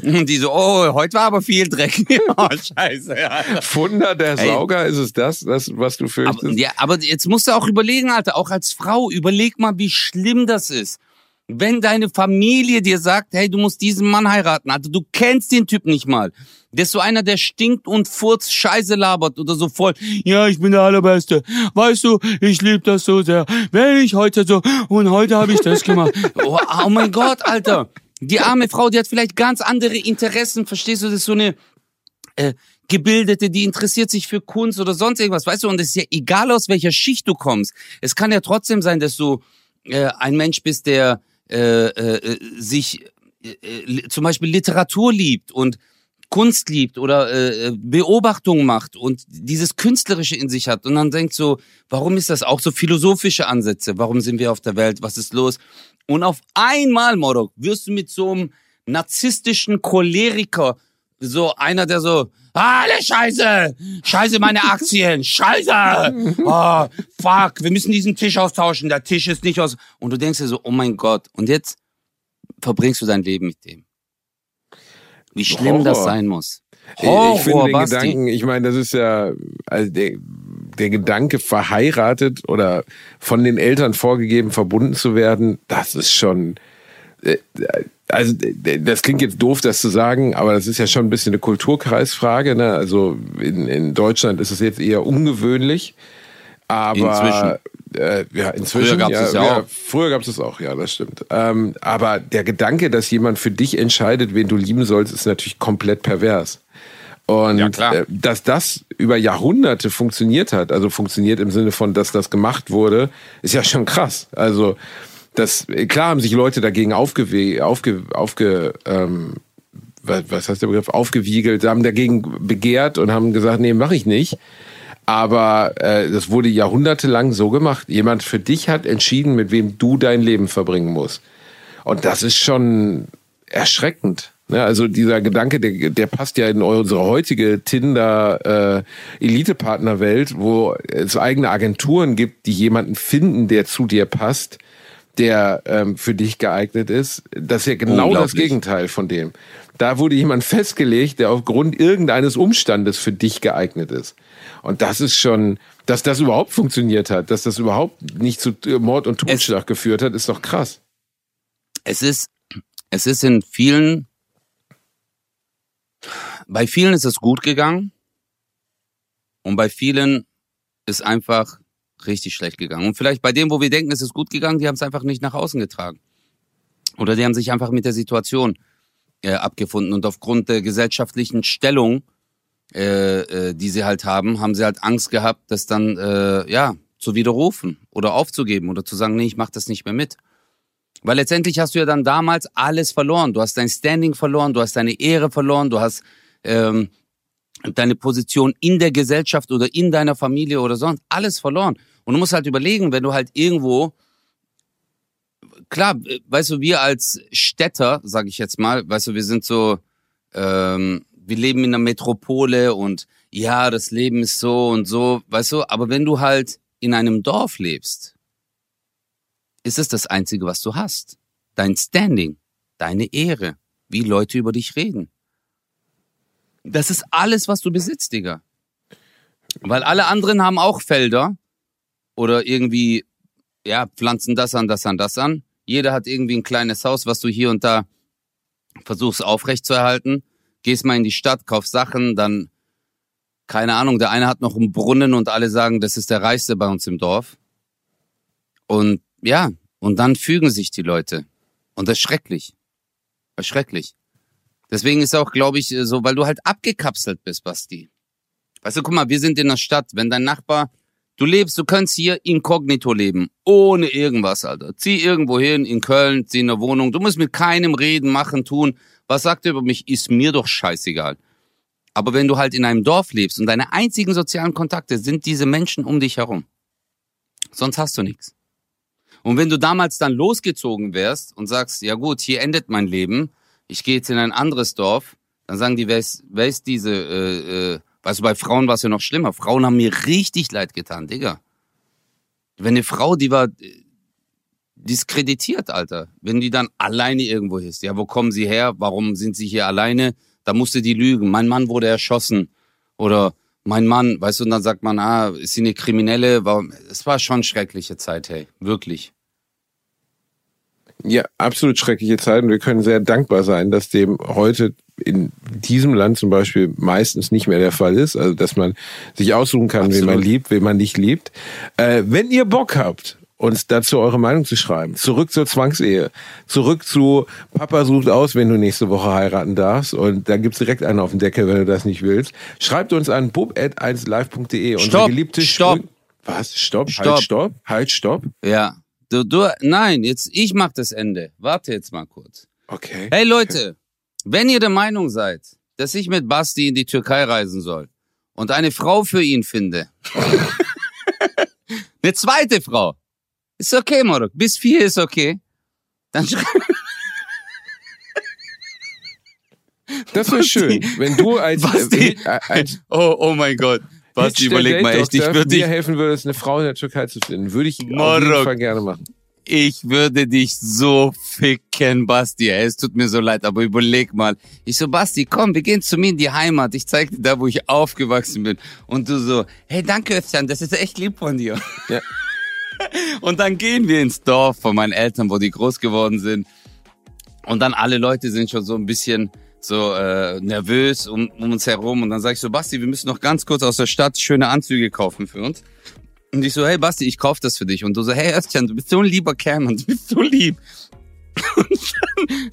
Und die so, oh, heute war aber viel Dreck. oh, scheiße. Ja. Funder der Ey. Sauger, ist es das, das was du Aber, fürchtest? ja, aber jetzt musst du auch überlegen, Alter, auch als Frau, überleg mal, wie schlimm das ist. Wenn deine Familie dir sagt, hey, du musst diesen Mann heiraten, Alter, du kennst den Typ nicht mal. Der ist so einer, der stinkt und furzt, Scheiße labert oder so voll. Ja, ich bin der Allerbeste. Weißt du, ich liebe das so sehr. Wenn ich heute so, und heute habe ich das gemacht. Oh, oh mein Gott, Alter. Die arme Frau, die hat vielleicht ganz andere Interessen, verstehst du, das ist so eine, äh, Gebildete, die interessiert sich für Kunst oder sonst irgendwas, weißt du, und es ist ja egal aus welcher Schicht du kommst. Es kann ja trotzdem sein, dass du äh, ein Mensch bist, der äh, äh, sich äh, äh, zum Beispiel Literatur liebt und Kunst liebt oder äh, Beobachtung macht und dieses Künstlerische in sich hat und dann denkt so, warum ist das auch so philosophische Ansätze? Warum sind wir auf der Welt? Was ist los? Und auf einmal, Morok, wirst du mit so einem narzisstischen Choleriker, so einer, der so, alle Scheiße, Scheiße meine Aktien, Scheiße, oh, fuck, wir müssen diesen Tisch austauschen, der Tisch ist nicht aus. Und du denkst dir so, oh mein Gott, und jetzt verbringst du dein Leben mit dem. Wie schlimm das Horror. sein muss. ich ich finde Horror, den Basti. Gedanken, ich meine, das ist ja, also der, der Gedanke, verheiratet oder von den Eltern vorgegeben, verbunden zu werden, das ist schon, äh, also das klingt jetzt doof, das zu sagen, aber das ist ja schon ein bisschen eine Kulturkreisfrage. Ne? Also in, in Deutschland ist es jetzt eher ungewöhnlich, aber äh, ja, inzwischen. Früher gab's es ja auch. Früher gab es es auch, ja, das stimmt. Ähm, aber der Gedanke, dass jemand für dich entscheidet, wen du lieben sollst, ist natürlich komplett pervers. Und Ja, äh, dass das über Jahrhunderte funktioniert hat, also funktioniert im Sinne von, dass das gemacht wurde, ist ja schon krass. Also das klar haben sich Leute dagegen aufgewe aufge, aufge ähm, was, heißt der Begriff aufgewiegelt, haben dagegen begehrt und haben gesagt, nee, mache ich nicht. Aber äh, das wurde jahrhundertelang so gemacht. Jemand für dich hat entschieden, mit wem du dein Leben verbringen musst. Und das ist schon erschreckend. Ne? Also dieser Gedanke, der, der passt ja in unsere heutige Tinder-Elite-Partner-Welt, wo es eigene Agenturen gibt, die jemanden finden, der zu dir passt, der ähm, für dich geeignet ist. Das ist ja genau das Gegenteil von dem. Da wurde jemand festgelegt, der aufgrund irgendeines Umstandes für dich geeignet ist. Und das ist schon, dass das überhaupt funktioniert hat, dass das überhaupt nicht zu Mord und Totschlag es, geführt hat, ist doch krass. Es ist, es ist in vielen bei vielen ist es gut gegangen und bei vielen ist einfach richtig schlecht gegangen. Und vielleicht bei dem, wo wir denken, es ist gut gegangen, die haben es einfach nicht nach außen getragen. Oder die haben sich einfach mit der Situation äh, abgefunden und aufgrund der gesellschaftlichen Stellung, äh, äh, die sie halt haben, haben sie halt Angst gehabt, das dann äh, ja zu widerrufen oder aufzugeben oder zu sagen, nee, ich mach das nicht mehr mit. Weil letztendlich hast du ja dann damals alles verloren. Du hast dein Standing verloren, du hast deine Ehre verloren, du hast ähm, deine Position in der Gesellschaft oder in deiner Familie oder sonst alles verloren. Und du musst halt überlegen, wenn du halt irgendwo klar, weißt du, wir als Städter, sage ich jetzt mal, weißt du, wir sind so, ähm, wir leben in einer Metropole und ja, das Leben ist so und so, weißt du, aber wenn du halt in einem Dorf lebst, ist es das Einzige, was du hast. Dein Standing, deine Ehre, wie Leute über dich reden. Das ist alles, was du besitzt, Digga. Weil alle anderen haben auch Felder oder irgendwie, ja, pflanzen das an, das an, das an. Jeder hat irgendwie ein kleines Haus, was du hier und da versuchst aufrechtzuerhalten. Gehst mal in die Stadt, kaufst Sachen, dann, keine Ahnung, der eine hat noch einen Brunnen und alle sagen, das ist der reichste bei uns im Dorf. Und ja, und dann fügen sich die Leute. Und das ist schrecklich. Das ist schrecklich. Deswegen ist auch, glaube ich, so, weil du halt abgekapselt bist, Basti. Weißt du, guck mal, wir sind in der Stadt. Wenn dein Nachbar, du lebst, du kannst hier inkognito leben. Ohne irgendwas, Alter. Zieh irgendwo hin, in Köln, zieh in eine Wohnung. Du musst mit keinem reden, machen, tun. Was sagt er über mich? Ist mir doch scheißegal. Aber wenn du halt in einem Dorf lebst und deine einzigen sozialen Kontakte sind diese Menschen um dich herum. Sonst hast du nichts. Und wenn du damals dann losgezogen wärst und sagst, ja gut, hier endet mein Leben, ich gehe jetzt in ein anderes Dorf, dann sagen die, wer ist, wer ist diese, äh, äh, weißt du, bei Frauen war es ja noch schlimmer. Frauen haben mir richtig leid getan, Digga. Wenn eine Frau, die war äh, diskreditiert, Alter, wenn die dann alleine irgendwo ist, ja, wo kommen sie her? Warum sind sie hier alleine? Da musste die lügen. Mein Mann wurde erschossen. Oder mein Mann, weißt du, und dann sagt man, ah, ist sie eine Kriminelle? Es war schon schreckliche Zeit, hey, wirklich. Ja, absolut schreckliche Zeit und wir können sehr dankbar sein, dass dem heute in diesem Land zum Beispiel meistens nicht mehr der Fall ist. Also, dass man sich aussuchen kann, absolut. wen man liebt, wen man nicht liebt. Äh, wenn ihr Bock habt, uns dazu eure Meinung zu schreiben. Zurück zur Zwangsehe. Zurück zu Papa sucht aus, wenn du nächste Woche heiraten darfst. Und da gibt's direkt einen auf den Deckel, wenn du das nicht willst. Schreibt uns an bub.1live.de. Stopp, geliebte stopp. Sprü Was? Stopp, stopp, halt, stopp, halt, stopp. Ja. Du, du, nein, jetzt, ich mach das Ende. Warte jetzt mal kurz. Okay. Hey Leute, okay. wenn ihr der Meinung seid, dass ich mit Basti in die Türkei reisen soll und eine Frau für ihn finde, eine zweite Frau, ist okay, Morok. Bis vier ist okay. Dann Das wäre schön, wenn du als, Basti, äh, als oh, oh mein Gott. Basti, überleg mal echt, ich würde dir helfen würdest, eine Frau in der Türkei zu finden. Würde ich Morok, auf jeden Fall gerne machen. Ich würde dich so ficken, Basti. Es tut mir so leid, aber überleg mal. Ich so, Basti, komm, wir gehen zu mir in die Heimat. Ich zeig dir da, wo ich aufgewachsen bin. Und du so, hey, danke, Özcan, das ist echt lieb von dir. Ja. Und dann gehen wir ins Dorf von meinen Eltern, wo die groß geworden sind. Und dann alle Leute sind schon so ein bisschen so äh, nervös um, um uns herum. Und dann sage ich so, Basti, wir müssen noch ganz kurz aus der Stadt schöne Anzüge kaufen für uns. Und ich so, hey Basti, ich kauf das für dich. Und du so, hey Östchen, du bist so ein lieber Kerl, und du bist so lieb. Und dann,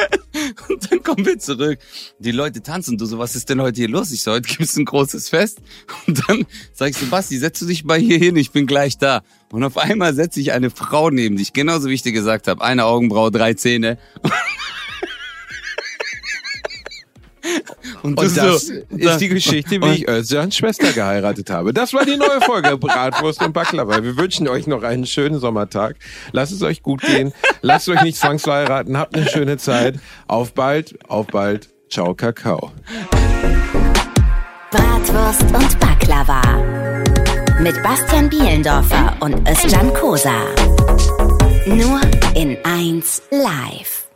und dann kommen wir zurück. Die Leute tanzen. Du so, was ist denn heute hier los? Ich so, heute gibt es ein großes Fest. Und dann sag ich so, Basti, setz du dich mal hier hin, ich bin gleich da. Und auf einmal setze ich eine Frau neben dich, genauso wie ich dir gesagt habe. Eine Augenbraue, drei Zähne. Und, Und das so, ist die Geschichte, wie ich Özcans Schwester geheiratet habe. Das war die neue Folge Bratwurst und Baklava. Wir wünschen euch noch einen schönen Sommertag. Lasst es euch gut gehen. Lasst euch nicht zwangsverheiraten. Habt eine schöne Zeit. Auf bald, auf bald. Ciao, Kakao. Bratwurst und Baklava. Mit Bastian Bielendorfer und Özcan Kosa. Nur in 1 live.